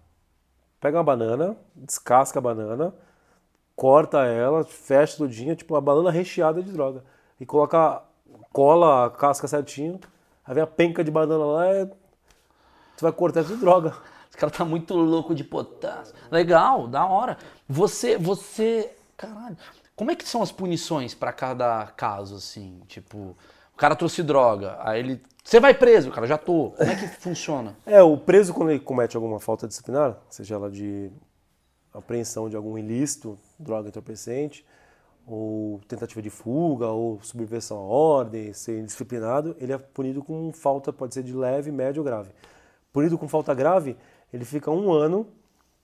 Pega uma banana, descasca a banana, corta ela, fecha tudinho, tipo uma banana recheada de droga. E coloca, cola a casca certinho, aí vem a penca de banana lá e tu vai cortar tudo droga. Esse cara tá muito louco de potássio. Legal, da hora. Você, você. Caralho. Como é que são as punições pra cada caso, assim? Tipo, o cara trouxe droga, aí ele. Você vai preso, cara, já tô. Como é que funciona? É, o preso quando ele comete alguma falta disciplinar, seja ela de apreensão de algum ilícito, droga entorpecente, ou tentativa de fuga, ou subversão à ordem, ser indisciplinado, ele é punido com falta, pode ser de leve, médio ou grave. Punido com falta grave, ele fica um ano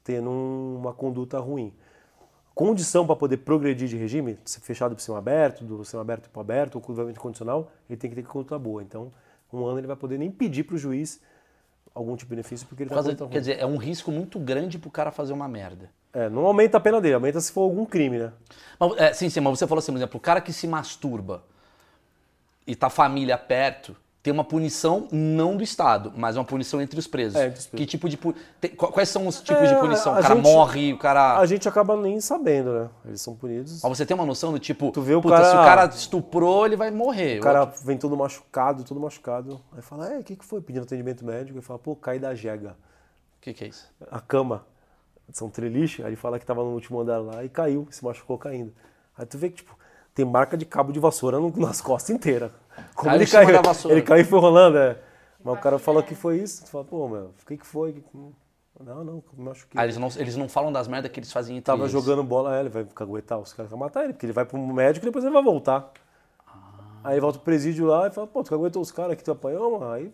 tendo um- uma conduta ruim. Condição para poder progredir de regime, ser fechado para cima aberto, do cima aberto para aberto, ou curvamento condicional, ele tem que ter conduta boa. Então, um ano ele vai poder nem pedir para o juiz algum tipo de benefício porque ele Por ruim. quer dizer, é um risco muito grande pro cara fazer uma merda. É, não aumenta a pena dele, aumenta se for algum crime, né? Mas, é, sim, sim, mas você falou assim, por exemplo, o cara que se masturba e tá a família perto, tem uma punição não do Estado, mas uma punição entre os presos. É. Que tipo de tem- qu- Quais são os tipos É, de punição? O cara gente- morre, o cara. A gente acaba nem sabendo, né? Eles são punidos. Mas você tem uma noção do tipo, Tu vê o puta, cara- se o cara estuprou, ele vai morrer. O cara vem todo machucado, todo machucado. Aí fala, é, o que, que foi? Pedindo atendimento médico. Ele fala, pô, cai da jega. O que, que é isso? A cama. São treliche. Aí ele fala que tava no último andar lá e caiu, se machucou caindo. Aí tu vê que, tipo, tem marca de cabo de vassoura no- nas costas inteiras. Como Caiu ele caiu? Ele caiu e foi rolando, é. Mas o cara falou que foi isso. Tu fala, pô, meu, o que, que foi? Não, não, me machuquei. Ah, eles não, eles não falam das merdas que eles fazem entre Tava eles. jogando bola, é, ele vai caguetar, os caras vão matar ele, porque ele vai pro médico e depois ele vai voltar. Aí volta pro presídio lá e fala, pô, tu caguetou os caras que tu apanhou, mano? Aí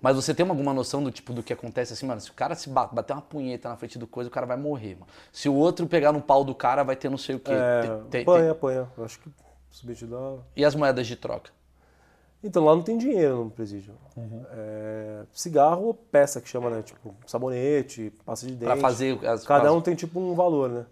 Mas você tem alguma noção do tipo do que acontece assim, mano? Se o cara se ba- bater uma punheta na frente do coisa, o cara vai morrer, mano. Se o outro pegar no pau do cara, vai ter não sei o quê. é, Tem- tem- apanha, apanha. Eu acho que submetido a... E as moedas de troca? Então lá não tem dinheiro no presídio. Uhum. É, cigarro ou peça que chama, né? Tipo, sabonete, pasta de dente. Pra fazer as Cada um tem tipo um valor, né?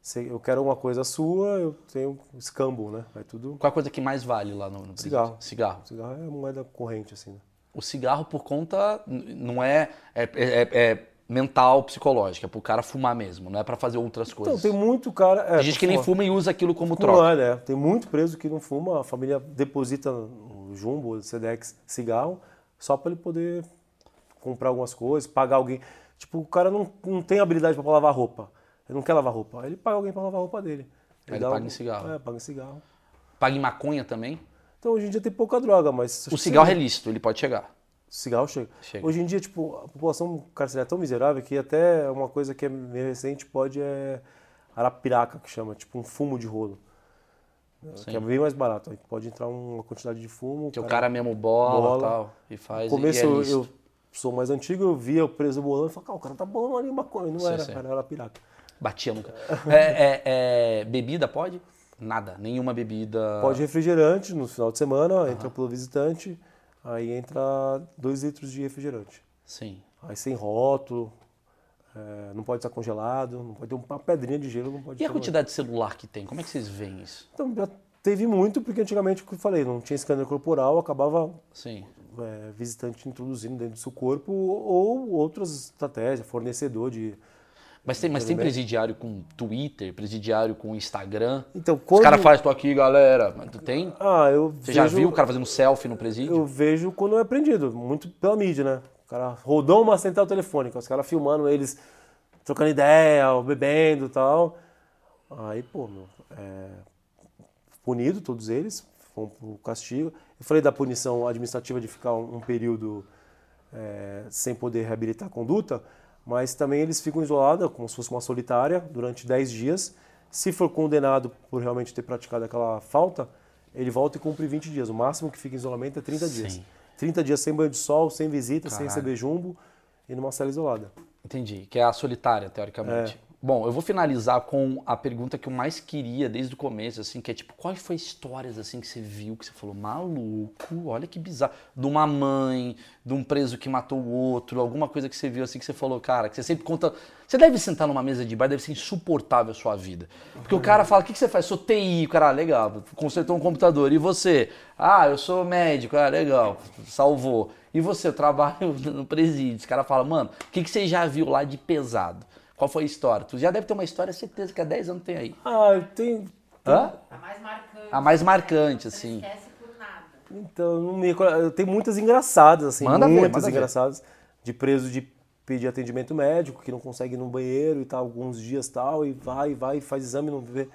Se eu quero uma coisa sua, eu tenho escambo, né? Vai tudo. Qual a coisa que mais vale lá no, no presídio? Cigarro. Cigarro. Cigarro é moeda corrente, assim, né? O cigarro por conta não é, é, é- é mental, psicológica, é pro cara fumar mesmo, não é pra fazer outras Então, coisas. tem muito cara. É, Tem gente que nem fuma. e usa aquilo como troca. é, né? Tem muito preso que não fuma, a família deposita o Jumbo, o Sedex, cigarro, só para ele poder comprar algumas coisas, pagar alguém. Tipo, o cara não, não tem habilidade para lavar roupa. Ele não quer lavar roupa. Ele paga alguém para lavar a roupa dele. Ele dá paga em cigarro. É, paga em cigarro. Paga em maconha também. Então hoje em dia tem pouca droga, mas. O cigarro é lícito, ele pode chegar. Cigarro chega. Chega. Hoje em dia, tipo, a população carcerária é tão miserável que até uma coisa que é meio recente pode é arapiraca, que chama, tipo um fumo de rolo. Que é bem mais barato. Aí pode entrar uma quantidade de fumo. Que o cara mesmo bola, Bola. tal, e faz. No começo e é eu, sou mais antigo, eu via o preso bolando e falava, cara, o cara tá bolando ali maconha. Não Sim, era, sim. cara, era arapiraca. Batia cara. É, é- é- bebida pode? Nada, nenhuma bebida. Pode refrigerante no final de semana, entra pelo visitante, aí entra 2 litros de refrigerante. Sim. Aí sem rótulo, é, não pode estar congelado, não pode ter uma pedrinha de gelo, não pode E a quantidade de celular que tem? Como é que vocês veem isso? Então já teve muito, porque antigamente, o que eu falei, não tinha escândalo corporal, acabava Sim. é, visitante introduzindo dentro do seu corpo ou outras estratégias, fornecedor de... Mas tem, mas tem bem. presidiário com Twitter, presidiário com Instagram. Então, Os quando... caras fazem, tô aqui, galera. Mas tu tem? Ah, eu Você já vejo- viu o cara fazendo selfie no presídio? Eu vejo quando é apreendido, muito pela mídia, né? O cara rodou uma central telefônica, os caras filmando eles trocando ideia, bebendo e tal. Aí, pô, meu, é, punido todos eles, foram pro castigo. Eu falei da punição administrativa de ficar um, um período é, sem poder reabilitar a conduta, mas também eles ficam isolados, como se fosse uma solitária, durante 10 dias. Se for condenado por realmente ter praticado aquela falta, ele volta e cumpre 20 dias. O máximo que fica em isolamento é 30 dias. Sim. 30 dias sem banho de sol, sem visita, sem Caralho. receber jumbo e numa cela isolada. Entendi, que é a solitária, teoricamente. Bom, eu vou finalizar com a pergunta que eu mais queria desde o começo, assim, que é tipo, quais foram histórias assim que você viu, que você falou, maluco, olha que bizarro. De uma mãe, de um preso que matou o outro, alguma coisa que você viu assim que você falou, cara, que você sempre conta. Você deve sentar numa mesa de bar, deve ser insuportável a sua vida. Porque o cara fala, o que, que você faz? Sou TI, o cara, ah, legal, consertou um computador. E você? Ah, eu sou médico, ah, legal, salvou. E você, eu trabalho no presídio. Os cara fala, mano, o que, que você já viu lá de pesado? Qual foi a história? Tu já deve ter uma história, certeza que há 10 anos tem aí. Ah, tem. Hã? A mais marcante. A mais marcante, assim. Não esquece por nada. Então, não me. Eu tenho muitas engraçadas, assim, Manda ver, muitas ver. engraçadas. De preso de pedir atendimento médico, que não consegue ir no banheiro e tal, alguns dias tal, e vai, vai, faz exame, não vê.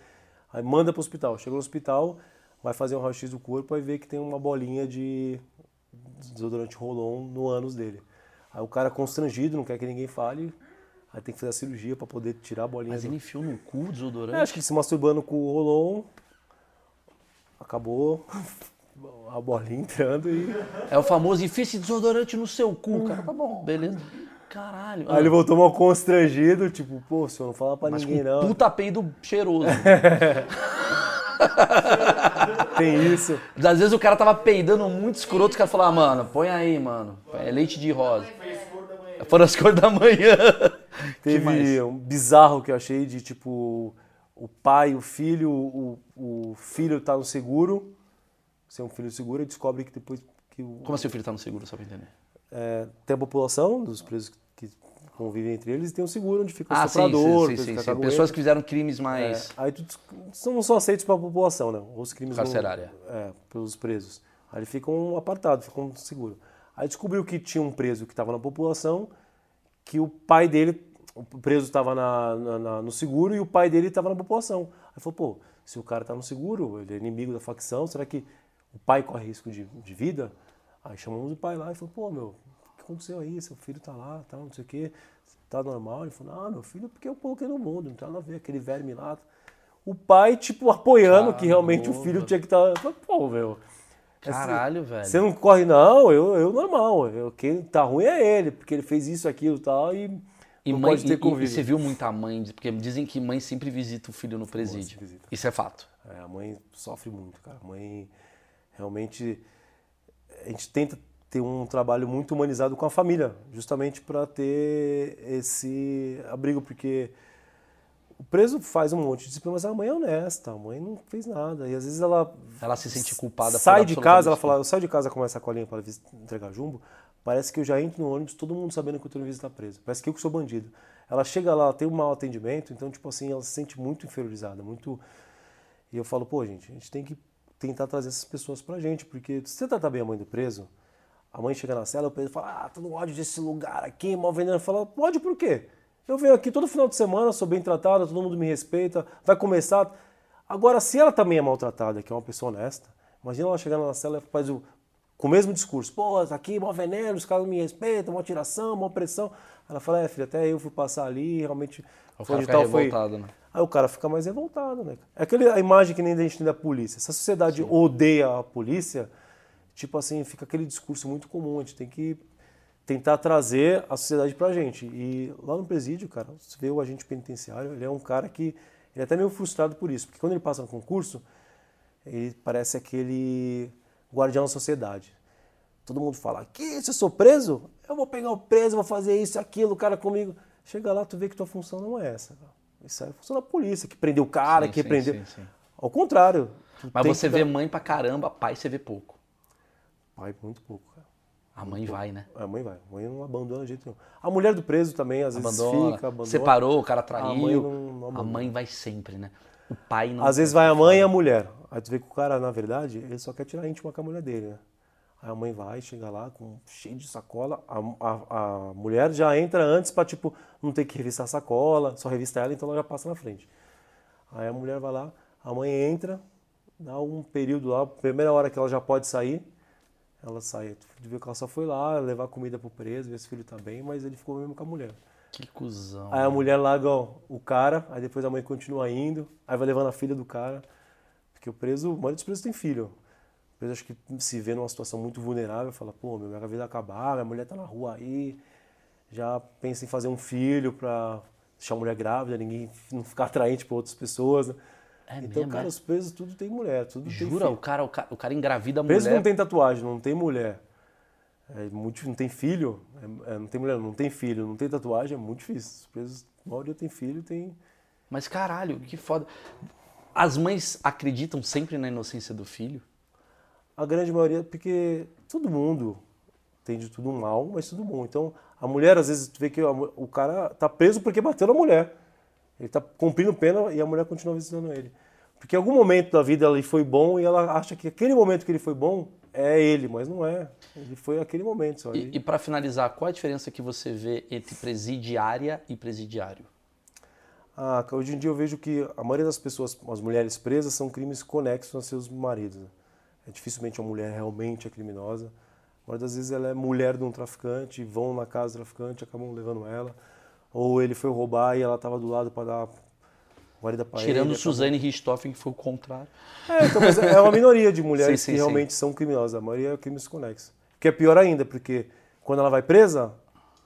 Aí manda pro hospital. Chega no hospital, vai fazer um raio-x do corpo, aí vê que tem uma bolinha de desodorante Rolon no ânus dele. Aí o cara constrangido, não quer que ninguém fale, aí tem que fazer a cirurgia para poder tirar a bolinha. Mas do- ele enfiou no cu o É, desodorante? acho que se masturbando com o Rolon, acabou a bolinha entrando e... É o famoso enfia esse desodorante no seu cu. Cara, tá bom, beleza. Caralho. Aí ele voltou mal constrangido, tipo, pô, senhor, não fala pra Mas ninguém com não. puta peido cheiroso. Tem isso. Às vezes o cara tava peidando muito escroto, os caras falaram, ah, mano, põe aí, mano. É leite de rosa. Foram as cores da manhã. Teve um bizarro que eu achei de, tipo, o pai, o filho, o, o filho tá no seguro, ser um filho seguro, e descobre que depois que o, Como assim o filho tá no seguro, só pra entender? é, tem a população dos presos que convivem entre eles e tem um seguro onde fica o Ah, soprador, sim, sim, sim, sim. Pessoas que fizeram crimes É, mais... aí tu, não são aceitos pela população, né? Os crimes Carcerária. é, pelos presos. Aí eles ficam apartados, ficam seguros. Aí descobriu que tinha um preso que estava na população, que o pai dele, o preso estava no seguro e o pai dele estava na população. Aí falou, pô, se o cara está no seguro, ele é inimigo da facção, será que o pai corre risco de, de vida? Aí chamamos o pai lá e falou, pô, meu, o que aconteceu aí? Seu filho tá lá, tal, não sei o quê, tá normal? Ele falou, ah, meu filho, é porque eu coloquei no mundo, não tem nada a ver, aquele verme lá. O pai, tipo, apoiando que realmente o filho Caramba. tinha que estar. Tá... Pô, meu. Caralho, velho. Você não corre, não, eu, eu normal. Eu, quem tá ruim é ele, porque ele fez isso, aquilo e tal, e E, não mãe, pode ter e- e, e convívio. você viu muita mãe, porque dizem que mãe sempre visita o filho no presídio. visita. Isso é fato. É, a mãe sofre muito, cara. A mãe realmente. A gente tenta ter um trabalho muito humanizado com a família, justamente para ter esse abrigo, porque o preso faz um monte de disciplina, mas a mãe é honesta, a mãe não fez nada. E às vezes ela. Ela se sente culpada Sai de casa, ela fala, eu saio de casa com essa colinha para entregar jumbo, parece que eu já entro no ônibus, todo mundo sabendo que eu tô indo visitar preso. Parece que eu que sou bandido. Ela chega lá, tem um mau atendimento, então, tipo assim, ela se sente muito inferiorizada, muito. E eu falo, pô, gente, a gente tem que tentar trazer essas pessoas pra gente, porque se você tratar bem a mãe do preso, a mãe chega na cela, o preso fala, ah, tô no ódio desse lugar aqui, mal veneno. Fala, ódio por quê? Eu venho aqui todo final de semana, sou bem tratada, todo mundo me respeita, vai começar. Agora, se ela também é maltratada, que é uma pessoa honesta, imagina ela chegando na cela e faz o, com o mesmo discurso, pô, tá aqui, mal veneno, os caras não me respeitam, mal tiração, mal pressão. Ela fala, é, filha, até eu fui passar ali, realmente. O fulano cara de fica revoltado, né? Aí o cara fica mais revoltado, né? É aquele, a imagem que nem a gente tem da polícia. Se a sociedade odeia a polícia, tipo assim, fica aquele discurso muito comum. A gente tem que tentar trazer a sociedade pra gente. E lá no presídio, cara, você vê o agente penitenciário, ele é um cara que. Ele é até meio frustrado por isso, porque quando ele passa no concurso, ele parece aquele guardião da sociedade. Todo mundo fala, que se eu sou preso, eu vou pegar o preso, vou fazer isso, aquilo, o cara comigo. Chega lá, tu vê que tua função não é essa. Cara. Isso é a função da polícia, que prendeu o cara, Sim, que sim, prendeu. sim, sim. Ao contrário. Mas você que vê mãe pra caramba, pai você vê pouco. Pai, muito pouco. A mãe vai, né? A mãe vai. A mãe não abandona de jeito nenhum. A mulher do preso também, às vezes Abandona. fica, abandona. Separou, o cara A traiu. mãe não- não a mãe vai sempre, né? O pai não. Às vezes vai a mãe e a mulher. Aí tu vê que o cara, na verdade, ele só quer tirar íntima com a mulher dele, né? Aí a mãe vai, chega lá com cheio de sacola. A, a, a mulher já entra antes pra, tipo, não ter que revistar a sacola, só revista ela, então ela já passa na frente. Aí a mulher vai lá, a mãe entra, dá um período lá, primeira hora que ela já pode sair, ela sai. Tu vê que ela só foi lá levar comida pro preso, ver se o filho tá bem, mas ele ficou mesmo com a mulher. Que cuzão. Aí a mulher larga ó, o cara, aí depois a mãe continua indo, aí vai levando a filha do cara. Porque o preso, a maioria dos presos tem filho. O preso acho que se vê numa situação muito vulnerável, fala, pô, meu, minha vida acabar, minha mulher tá na rua aí, já pensa em fazer um filho pra deixar a mulher grávida, ninguém não ficar atraente pra outras pessoas. né? É então, mesmo, cara, é? os presos tudo tem mulher, tudo tem Jura? filho. O cara, o, cara, o cara engravida a Preso mulher. não tem tatuagem, não tem mulher. É muito, não tem filho, é- é, não tem mulher, não tem filho, não tem tatuagem, é muito difícil. Os presos, a maioria tem filho, tem. Mas caralho, que foda. As mães acreditam sempre na inocência do filho? A grande maioria, porque todo mundo tem de tudo mal, mas tudo bom. Então, a mulher, às vezes, tu vê que o cara tá preso porque bateu na mulher. Ele tá cumprindo pena e a mulher continua visitando ele. Porque em algum momento da vida ele foi bom e ela acha que aquele momento que ele foi bom é ele, mas não é. Ele foi aquele momento só. E, e para finalizar, qual a diferença que você vê entre presidiária e presidiário? Ah, hoje em dia eu vejo que a maioria das pessoas, as mulheres presas, são crimes conexos aos seus maridos. É dificilmente uma mulher realmente é criminosa. A maioria das vezes ela é mulher de um traficante, vão na casa do traficante, acabam levando ela. Ou ele foi roubar e ela estava do lado para dar guarida para ele. Tirando Suzane Richthofen, que foi o contrário. É, então, mas é uma minoria de mulheres Sim, sim, que sim. realmente são criminosas. A maioria é crimes conexos. Que é pior ainda, porque quando ela vai presa,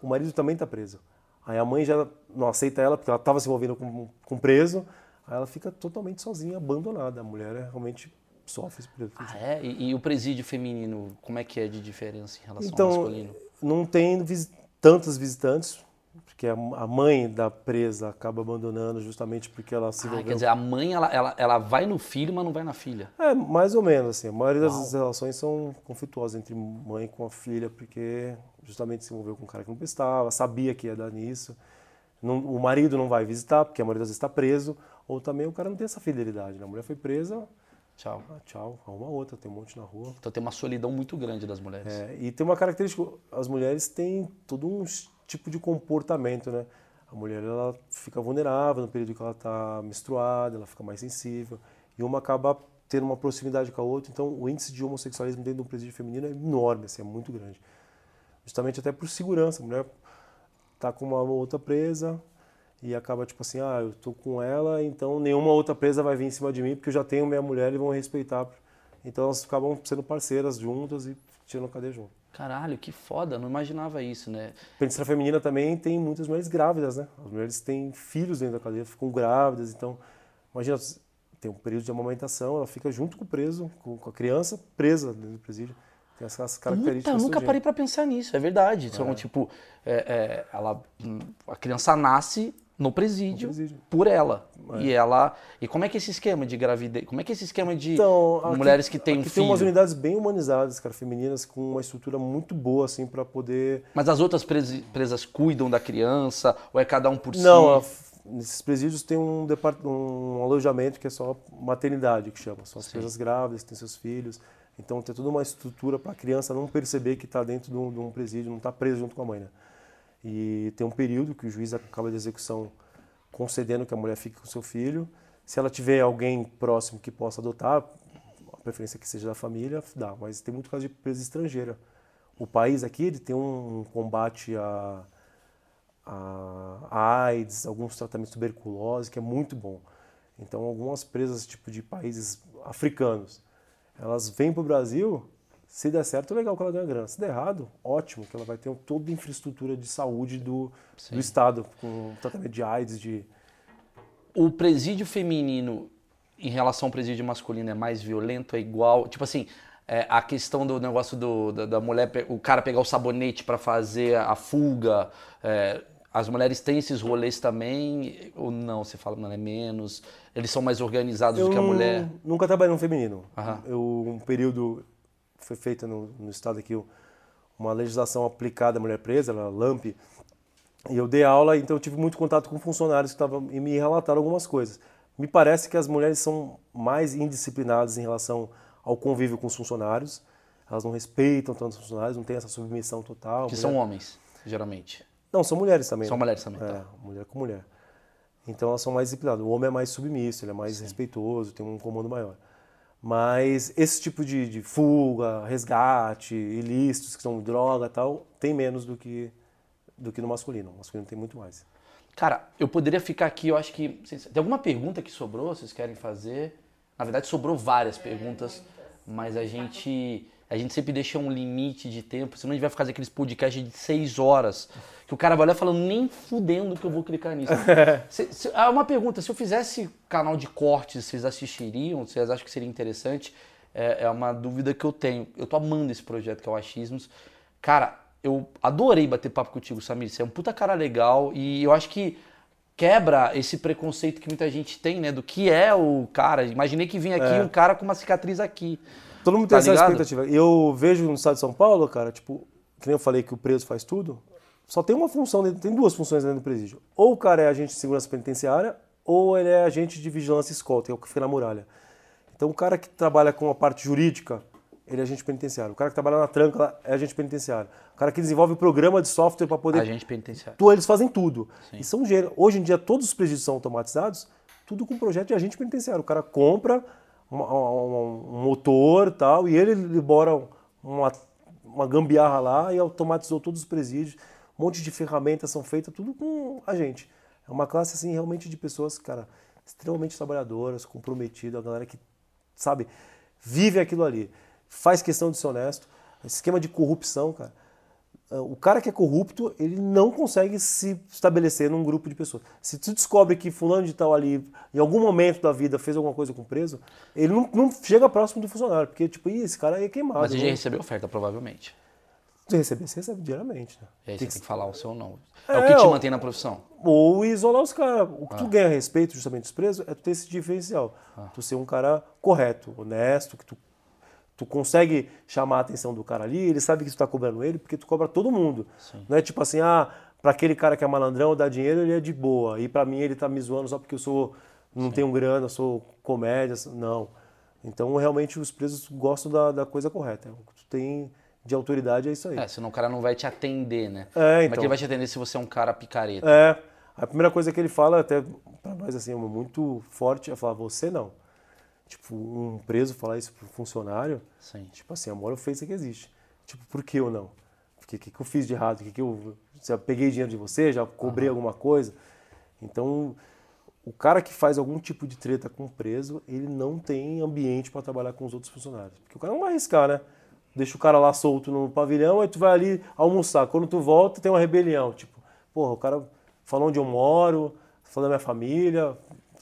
o marido também está preso. Aí a mãe já não aceita ela, porque ela estava se envolvendo com, com preso. Aí ela fica totalmente sozinha, abandonada. A mulher é, realmente sofre esse preso. Ah, é? E, e o presídio feminino, como é que é de diferença em relação ao Então, masculino? não tem vis- tantos visitantes, porque a mãe da presa acaba abandonando justamente porque ela se Ah, envolveu quer dizer, a mãe, ela, ela, ela vai no filho, mas não vai na filha. É, mais ou menos, assim. A maioria das relações são conflituosas entre mãe com a filha, porque justamente se envolveu com um cara que não prestava, sabia que ia dar nisso. Não- o marido não vai visitar, porque a maioria das vezes está preso, ou também o cara não tem essa fidelidade. Né? A mulher foi presa, Tchau. ah, tchau, arruma outra, tem um monte na rua. Então tem uma solidão muito grande das mulheres. É, e tem uma característica, as mulheres têm todo um tipo de comportamento, né? A mulher ela fica vulnerável no período que ela está menstruada, ela fica mais sensível, e uma acaba tendo uma proximidade com a outra, então o índice de homossexualismo dentro de um presídio feminino é enorme, assim, é muito grande. Justamente até por segurança, a mulher tá com uma outra presa e acaba tipo assim, ah, eu tô com ela, então nenhuma outra presa vai vir em cima de mim porque eu já tenho minha mulher e vão respeitar. Então elas acabam sendo parceiras juntas e tirando a cadeia junto. Caralho, que foda, não imaginava isso, né? Penitenciária feminina também tem muitas mulheres grávidas, né? As mulheres têm filhos dentro da cadeia, ficam grávidas, então, imagina, tem um período de amamentação, ela fica junto com o preso, com, a criança presa dentro do presídio. Tem essas características. Puta, eu nunca parei pra pensar nisso, é verdade. São, tipo, é, é, ela, a criança nasce no presídio, No presídio. por ela. É. E ela. E como é que é esse esquema de gravidez? Como é que é esse esquema de Então, aqui- mulheres que têm aqui filho? tem umas unidades bem humanizadas, cara, femininas, com uma estrutura muito boa, assim, para poder... Mas as outras presas cuidam da criança? Ou é cada um por si? Não, a- nesses presídios tem um, depart... um alojamento que é só maternidade, que chama. São as Sim. presas grávidas, têm seus filhos. Então tem toda uma estrutura para a criança não perceber que está dentro de um, de um presídio, não está preso junto com a mãe, né? E tem um período que o juiz acaba de execução concedendo que a mulher fique com seu filho. Se ela tiver alguém próximo que possa adotar, a preferência é que seja da família, dá. Mas tem muito caso de presa estrangeira. O país aqui ele tem um combate a, a, a AIDS, alguns tratamentos de tuberculose, que é muito bom. Então, algumas presas tipo de países africanos, elas vêm para o Brasil, se der certo, é legal que ela ganha grana. Se der errado, ótimo, que ela vai ter toda a infraestrutura de saúde do, do Estado, com tratamento de AIDS, de... O presídio feminino em relação ao presídio masculino é mais violento, é igual? Tipo assim, é, a questão do negócio do, da, da mulher, o cara pegar o sabonete pra fazer a fuga, é, as mulheres têm esses rolês também? Ou não? Você fala, não, é menos? Eles são mais organizados do que a mulher? nunca trabalhei no feminino. Aham. Eu, um período, foi feita no, no estado aqui uma legislação aplicada à mulher presa, a LAMP, e eu dei aula, então eu tive muito contato com funcionários que estavam e me relataram algumas coisas. Me parece que as mulheres são mais indisciplinadas em relação ao convívio com os funcionários. Elas não respeitam tanto os funcionários, não têm essa submissão total. Que Mulher- são homens, geralmente. Não, são mulheres também. São né? mulheres também, É, tá. mulher com mulher. Então elas são mais disciplinadas. O homem é mais submisso, ele é mais respeitoso, tem um comando maior. Mas esse tipo de, de fuga, resgate, ilícitos, que são droga tal, tem menos do que, do que no masculino. O masculino tem muito mais. Cara, eu poderia ficar aqui, eu acho que. Tem alguma pergunta que sobrou? Vocês querem fazer? Na verdade, sobrou várias perguntas, mas a gente. A gente sempre deixa um limite de tempo, senão a gente vai fazer aqueles podcasts de seis horas, que o cara vai olhar falando, nem fudendo que eu vou clicar nisso. Se- se- ah, uma pergunta, se eu fizesse canal de cortes, vocês assistiriam? Vocês acham que seria interessante? É, é uma dúvida que eu tenho. Eu tô amando esse projeto que é o Achismos. Cara, eu adorei bater papo contigo, Samir. Você é um puta cara legal e eu acho que quebra esse preconceito que muita gente tem, né? Do que é o cara. Imaginei que vinha aqui um cara com uma cicatriz aqui. Todo mundo Tá tem essa ligado? expectativa. Eu vejo no estado de São Paulo, cara, tipo, que nem eu falei que o preso faz tudo, só tem uma função, dentro- tem duas funções dentro do presídio. Ou o cara é agente de segurança penitenciária, ou ele é agente de vigilância e escolta, que é o que fica na muralha. Então o cara que trabalha com a parte jurídica, ele é agente penitenciário. O cara que trabalha na tranca é agente penitenciário. O cara que desenvolve o programa de software para poder Agente penitenciário. Tu- eles fazem tudo. E são. Hoje em dia, todos os presídios são automatizados, tudo com projeto de agente penitenciário. O cara compra uma- uma- um motor tal, e ele libera uma, uma gambiarra lá e automatizou todos os presídios. Um monte de ferramentas são feitas, tudo com a gente. É uma classe, assim, realmente de pessoas, cara, extremamente trabalhadoras, comprometidas, a galera que, sabe, vive aquilo ali. Faz questão de ser honesto. Esquema de corrupção, cara. Uh, o cara que é corrupto, ele não consegue se estabelecer num grupo de pessoas. Se tu descobre que fulano de tal ali, em algum momento da vida, fez alguma coisa com o preso, ele não, não chega próximo do funcionário, porque, tipo, Ih, esse cara aí é queimado. Mas você já recebeu oferta, provavelmente. Se receber, você recebe diariamente, né? E aí Tem você que- tem que falar o seu não. É, o É, que te mantém na profissão. Ou isolar os caras. O Ah. que tu ganha a respeito justamente dos presos é tu ter esse diferencial. Ah. Tu ser um cara correto, honesto, que tu, tu consegue chamar a atenção do cara ali, ele sabe que tu tá cobrando ele, porque tu cobra todo mundo. Não é tipo assim, ah, pra aquele cara que é malandrão, dá dinheiro, ele é de boa. E pra mim ele tá me zoando só porque eu sou não tenho grana, sou comédia, não. Então realmente os presos gostam da, da coisa correta. O que tu tem de autoridade é isso aí. É, senão o cara não vai te atender, né? É, é que então. ele vai te atender se você é um cara picareta? É, a primeira coisa que ele fala, até pra nós, assim, é muito forte, é falar, você não. Tipo, um preso falar isso pro funcionário, Sim. tipo assim, a maior ofensa que existe. Tipo, por que eu não? Porque o que, que eu fiz de errado? O que, que eu. Já peguei dinheiro de você? Já cobrei alguma coisa? Então, o cara que faz algum tipo de treta com o preso, ele não tem ambiente para trabalhar com os outros funcionários. Porque o cara não vai arriscar, né? deixa o cara lá solto no pavilhão, aí tu vai ali almoçar. Quando tu volta, tem uma rebelião. Tipo, porra, o cara falou onde eu moro, falou da minha família,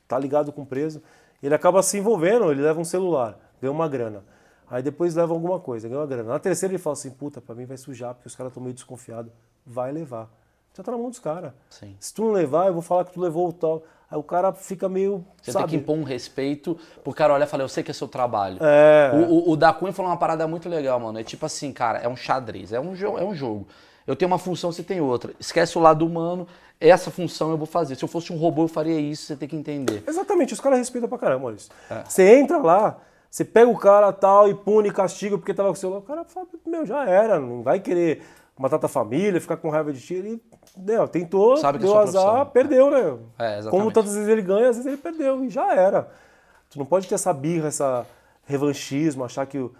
tá ligado com o preso. Ele acaba se envolvendo, ele leva um celular, ganha uma grana. Aí depois leva alguma coisa, ganha uma grana. Na terceira ele fala assim, puta, pra mim vai sujar, porque os caras estão meio desconfiados. Vai levar. Já tá na mão dos caras. Se tu não levar, eu vou falar que tu levou o tal. Aí o cara fica meio. Você sabe? tem que impor um respeito pro cara olhar e falar, eu sei que é seu trabalho. É. O, o, o da Cunha falou uma parada muito legal, mano. É tipo assim, cara, é um xadrez, é um, é um jogo. Eu tenho uma função, você tem outra. Esquece o lado humano, essa função eu vou fazer. Se eu fosse um robô, eu faria isso, você tem que entender. Exatamente, os caras respeitam pra caramba, Maurício. É. Você entra lá, você pega o cara tal e pune, castiga porque tava com o celular. O cara fala, meu, já era, não vai querer matar tua família, ficar com raiva de ti. Ele né, tentou, Sabe que deu azar, profissão. perdeu, né? É. Como tantas vezes ele ganha, às vezes ele perdeu e já era. Tu não pode ter essa birra, essa revanchismo, achar que o-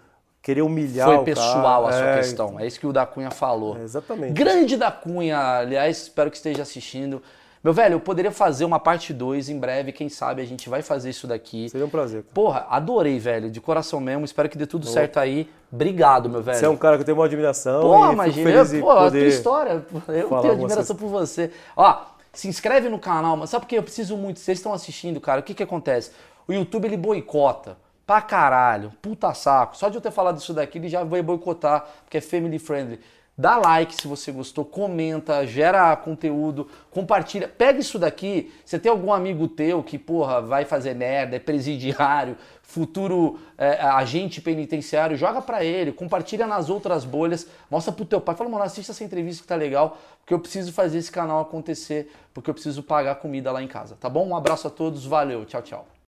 querer humilhar Foi pessoal cara. a sua É, questão. É isso que o da Cunha falou. É, exatamente. Grande da Cunha, aliás, espero que esteja assistindo. Meu velho, eu poderia fazer uma parte 2 em breve, quem sabe a gente vai fazer isso daqui. Seria um prazer. cara. Porra, adorei, velho, de coração mesmo. Espero que dê tudo certo aí. Obrigado, meu velho. Você é um cara que eu tenho uma admiração Porra, imagina, em pô, a tua história, eu tenho admiração por você. Ó, se inscreve no canal, mas sabe por que eu preciso muito? Vocês estão assistindo, cara, o que que acontece? O YouTube, ele boicota pra caralho, puta saco. Só de eu ter falado isso daqui, ele já vai boicotar, porque é family friendly. Dá like se você gostou, comenta, gera conteúdo, compartilha. Pega isso daqui, você tem algum amigo teu que, porra, vai fazer merda, é presidiário, futuro é, agente penitenciário, joga pra ele, compartilha nas outras bolhas, mostra pro teu pai, fala, mano, assista essa entrevista que tá legal, porque eu preciso fazer esse canal acontecer, porque eu preciso pagar comida lá em casa, tá bom? Um abraço a todos, valeu, tchau, tchau.